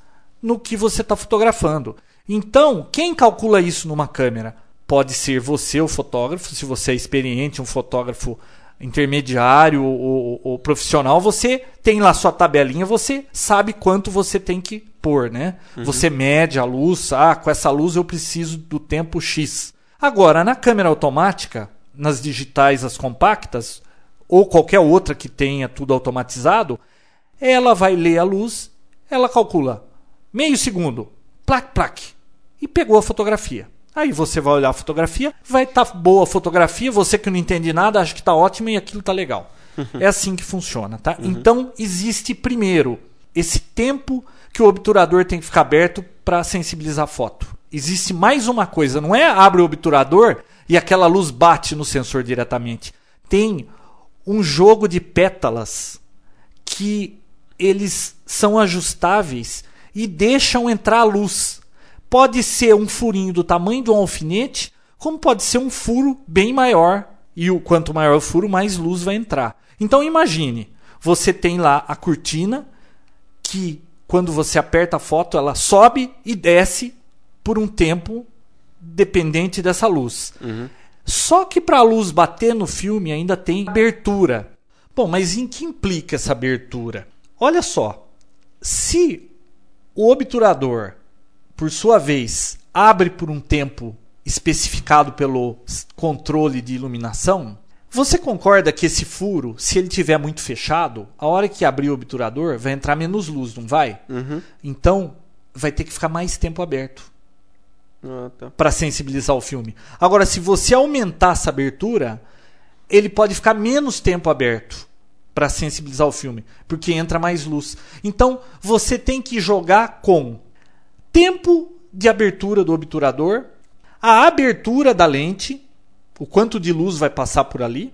no que você está fotografando. Então, quem calcula isso numa câmera? Pode ser você, o fotógrafo, se você é experiente, um fotógrafo intermediário ou, ou- ou profissional, você tem lá sua tabelinha, você sabe quanto você tem que pôr, né? Você mede a luz, ah, com essa luz eu preciso do tempo X. Agora, na câmera automática, nas digitais, as compactas, ou qualquer outra que tenha tudo automatizado, ela vai ler a luz, ela calcula meio segundo, plac, plac, e pegou a fotografia. Aí você vai olhar a fotografia, vai estar boa a fotografia, você que não entende nada, acha que está ótima e aquilo está legal. É assim que funciona, tá? Então existe primeiro esse tempo que o obturador tem que ficar aberto para sensibilizar a foto. Existe mais uma coisa, não é abre o obturador e aquela luz bate no sensor diretamente. Tem um jogo de pétalas que eles são ajustáveis e deixam entrar a luz. Pode ser um furinho do tamanho de um alfinete, como pode ser um furo bem maior. E o quanto maior o furo, mais luz vai entrar. Então imagine, você tem lá a cortina que quando você aperta a foto, ela sobe e desce por um tempo dependente dessa luz. Só que para a luz bater no filme ainda tem abertura. Bom, mas em que implica essa abertura? Olha só, se o obturador, por sua vez, abre por um tempo especificado pelo controle de iluminação, você concorda que esse furo, se ele tiver muito fechado, a hora que abrir o obturador vai entrar menos luz, não vai? Então vai ter que ficar mais tempo aberto Ah, tá. para sensibilizar o filme. Agora, se você aumentar essa abertura, ele pode ficar menos tempo aberto para sensibilizar o filme, porque entra mais luz. Então, você tem que jogar com tempo de abertura do obturador, a abertura da lente, o quanto de luz vai passar por ali,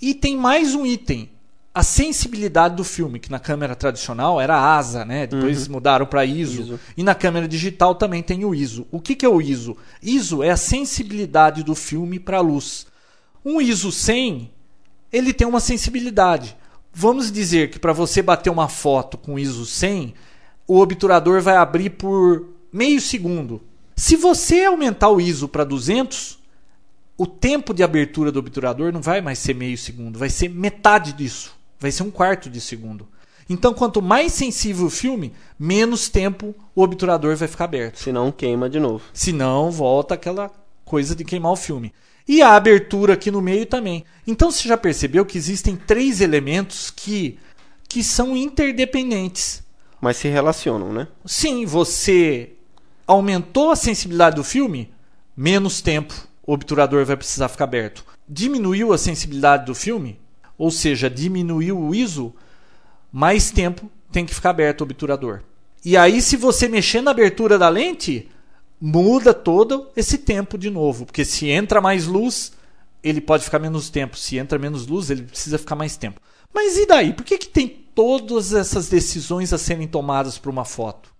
e tem mais um item, a sensibilidade do filme, que na câmera tradicional era ASA, né? Depois mudaram para ISO. ISO. E na câmera digital também tem o ISO. O que, que é o ISO? ISO é a sensibilidade do filme para a luz. Um ISO 100, ele tem uma sensibilidade. Vamos dizer que para você bater uma foto com ISO 100, o obturador vai abrir por meio segundo. Se você aumentar o ISO para 200, o tempo de abertura do obturador não vai mais ser meio segundo, vai ser metade disso. Vai ser um quarto de segundo. Então, quanto mais sensível o filme, menos tempo o obturador vai ficar aberto. Senão queima de novo. Senão, volta aquela coisa de queimar o filme. E a abertura aqui no meio também. Então, você já percebeu que existem três elementos que, que são interdependentes. Mas se relacionam, né? Sim, você aumentou a sensibilidade do filme, menos tempo o obturador vai precisar ficar aberto. Diminuiu a sensibilidade do filme, ou seja, diminuiu o ISO, mais tempo tem que ficar aberto o obturador. E aí, se você mexer na abertura da lente, muda todo esse tempo de novo. Porque se entra mais luz, ele pode ficar menos tempo. Se entra menos luz, ele precisa ficar mais tempo. Mas e daí? Por que, que tem todas essas decisões a serem tomadas para uma foto?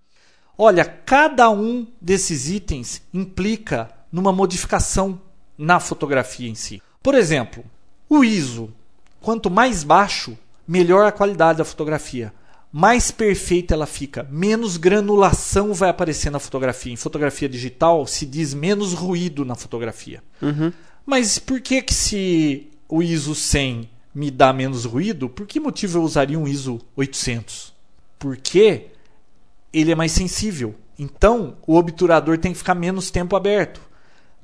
Olha, cada um desses itens implica numa modificação na fotografia em si. Por exemplo, o ISO. Quanto mais baixo, melhor a qualidade da fotografia mais perfeita ela fica, menos granulação vai aparecer na fotografia. Em fotografia digital se diz menos ruído na fotografia. Uhum. Mas por que que se o ISO 100 me dá menos ruído, por que motivo eu usaria um ISO 800? Porque ele é mais sensível. Então, o obturador tem que ficar menos tempo aberto.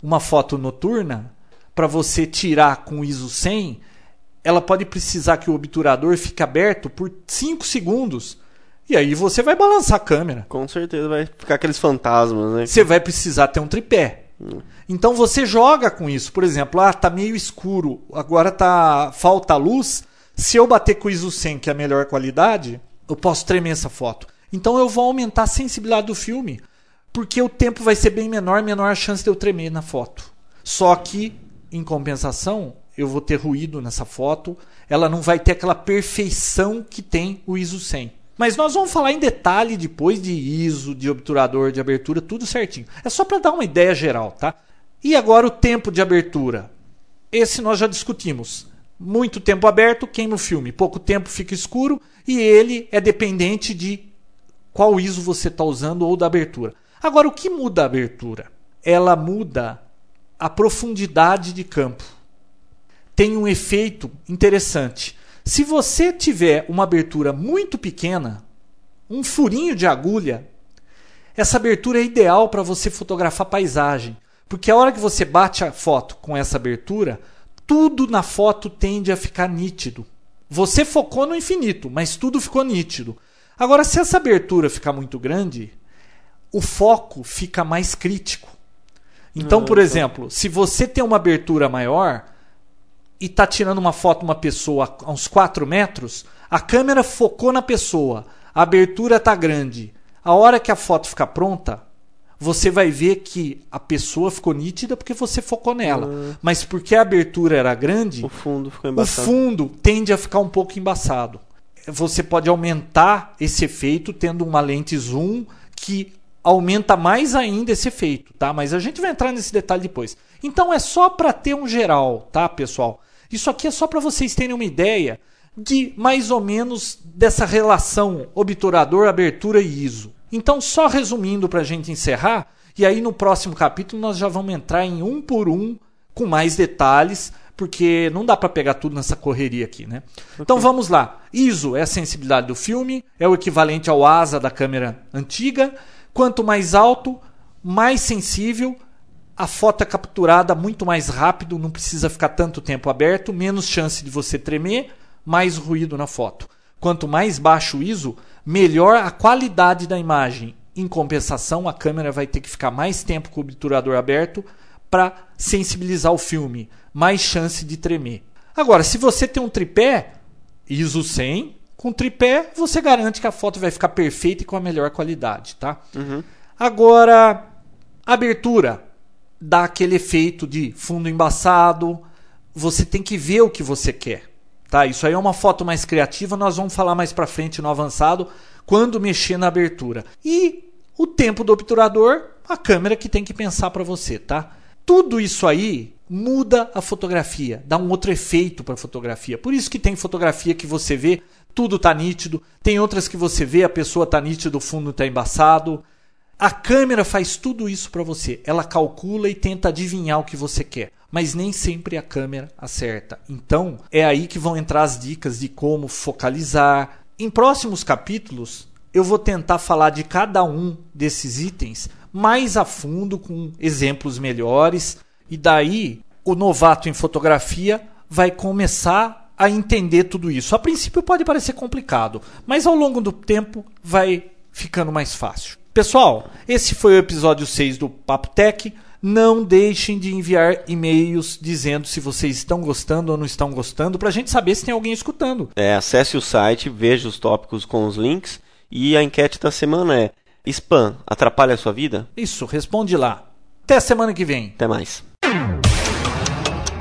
Uma foto noturna, para você tirar com o ISO 100, ela pode precisar que o obturador fique aberto por 5 segundos. E aí você vai balançar a câmera. Com certeza vai ficar aqueles fantasmas, né? Você vai precisar ter um tripé. Hum. Então você joga com isso. Por exemplo, ah, tá meio escuro, agora tá falta luz. Se eu bater com o ISO 100, que é a melhor qualidade, eu posso tremer essa foto. Então eu vou aumentar a sensibilidade do filme, porque o tempo vai ser bem menor, menor a chance de eu tremer na foto. Só que, em compensação, eu vou ter ruído nessa foto, ela não vai ter aquela perfeição que tem o ISO 100. Mas nós vamos falar em detalhe depois de ISO, de obturador, de abertura, tudo certinho. É só para dar uma ideia geral, tá? E agora o tempo de abertura. Esse nós já discutimos. Muito tempo aberto queima o filme, pouco tempo fica escuro e ele é dependente de qual ISO você está usando ou da abertura. Agora, o que muda a abertura? Ela muda a profundidade de campo tem um efeito interessante. Se você tiver uma abertura muito pequena, um furinho de agulha, essa abertura é ideal para você fotografar paisagem, porque a hora que você bate a foto com essa abertura, tudo na foto tende a ficar nítido. Você focou no infinito, mas tudo ficou nítido. Agora, se essa abertura ficar muito grande, o foco fica mais crítico. Então, por exemplo, se você tem uma abertura maior, e está tirando uma foto de uma pessoa a uns 4 metros, a câmera focou na pessoa, a abertura está grande. A hora que a foto ficar pronta, você vai ver que a pessoa ficou nítida porque você focou nela. Uhum. Mas porque a abertura era grande, o fundo ficou embaçado. O fundo tende a ficar um pouco embaçado. Você pode aumentar esse efeito tendo uma lente zoom que aumenta mais ainda esse efeito, tá? Mas a gente vai entrar nesse detalhe depois. Então é só para ter um geral, tá, pessoal? Isso aqui é só para vocês terem uma ideia de mais ou menos dessa relação obturador, abertura e ISO. Então, só resumindo para a gente encerrar, e aí no próximo capítulo nós já vamos entrar em um por um com mais detalhes, porque não dá para pegar tudo nessa correria aqui, né? Okay. Então vamos lá. ISO é a sensibilidade do filme, é o equivalente ao ASA da câmera antiga. Quanto mais alto, mais sensível, a foto é capturada muito mais rápido, não precisa ficar tanto tempo aberto, menos chance de você tremer, mais ruído na foto. Quanto mais baixo o ISO, melhor a qualidade da imagem. Em compensação, a câmera vai ter que ficar mais tempo com o obturador aberto para sensibilizar o filme, mais chance de tremer. Agora, se você tem um tripé ISO 100, com tripé você garante que a foto vai ficar perfeita e com a melhor qualidade, tá? Uhum. Agora, abertura dá aquele efeito de fundo embaçado. Você tem que ver o que você quer. Tá? Isso aí é uma foto mais criativa, nós vamos falar mais para frente no avançado quando mexer na abertura. E o tempo do obturador, a câmera que tem que pensar para você, tá? Tudo isso aí muda a fotografia, dá um outro efeito para a fotografia. Por isso que tem fotografia que você vê, tudo tá nítido, tem outras que você vê, a pessoa tá nítida, o fundo tá embaçado. A câmera faz tudo isso para você. Ela calcula e tenta adivinhar o que você quer, mas nem sempre a câmera acerta. Então, é aí que vão entrar as dicas de como focalizar. Em próximos capítulos, eu vou tentar falar de cada um desses itens mais a fundo com exemplos melhores e daí o novato em fotografia vai começar a entender tudo isso. A princípio pode parecer complicado, mas ao longo do tempo vai ficando mais fácil. Pessoal, esse foi o episódio 6 do Papo Tech. Não deixem de enviar e-mails dizendo se vocês estão gostando ou não estão gostando, para a gente saber se tem alguém escutando. É, acesse o site, veja os tópicos com os links E a enquete da semana é: spam atrapalha a sua vida? Isso, responde lá. Até semana que vem. Até mais.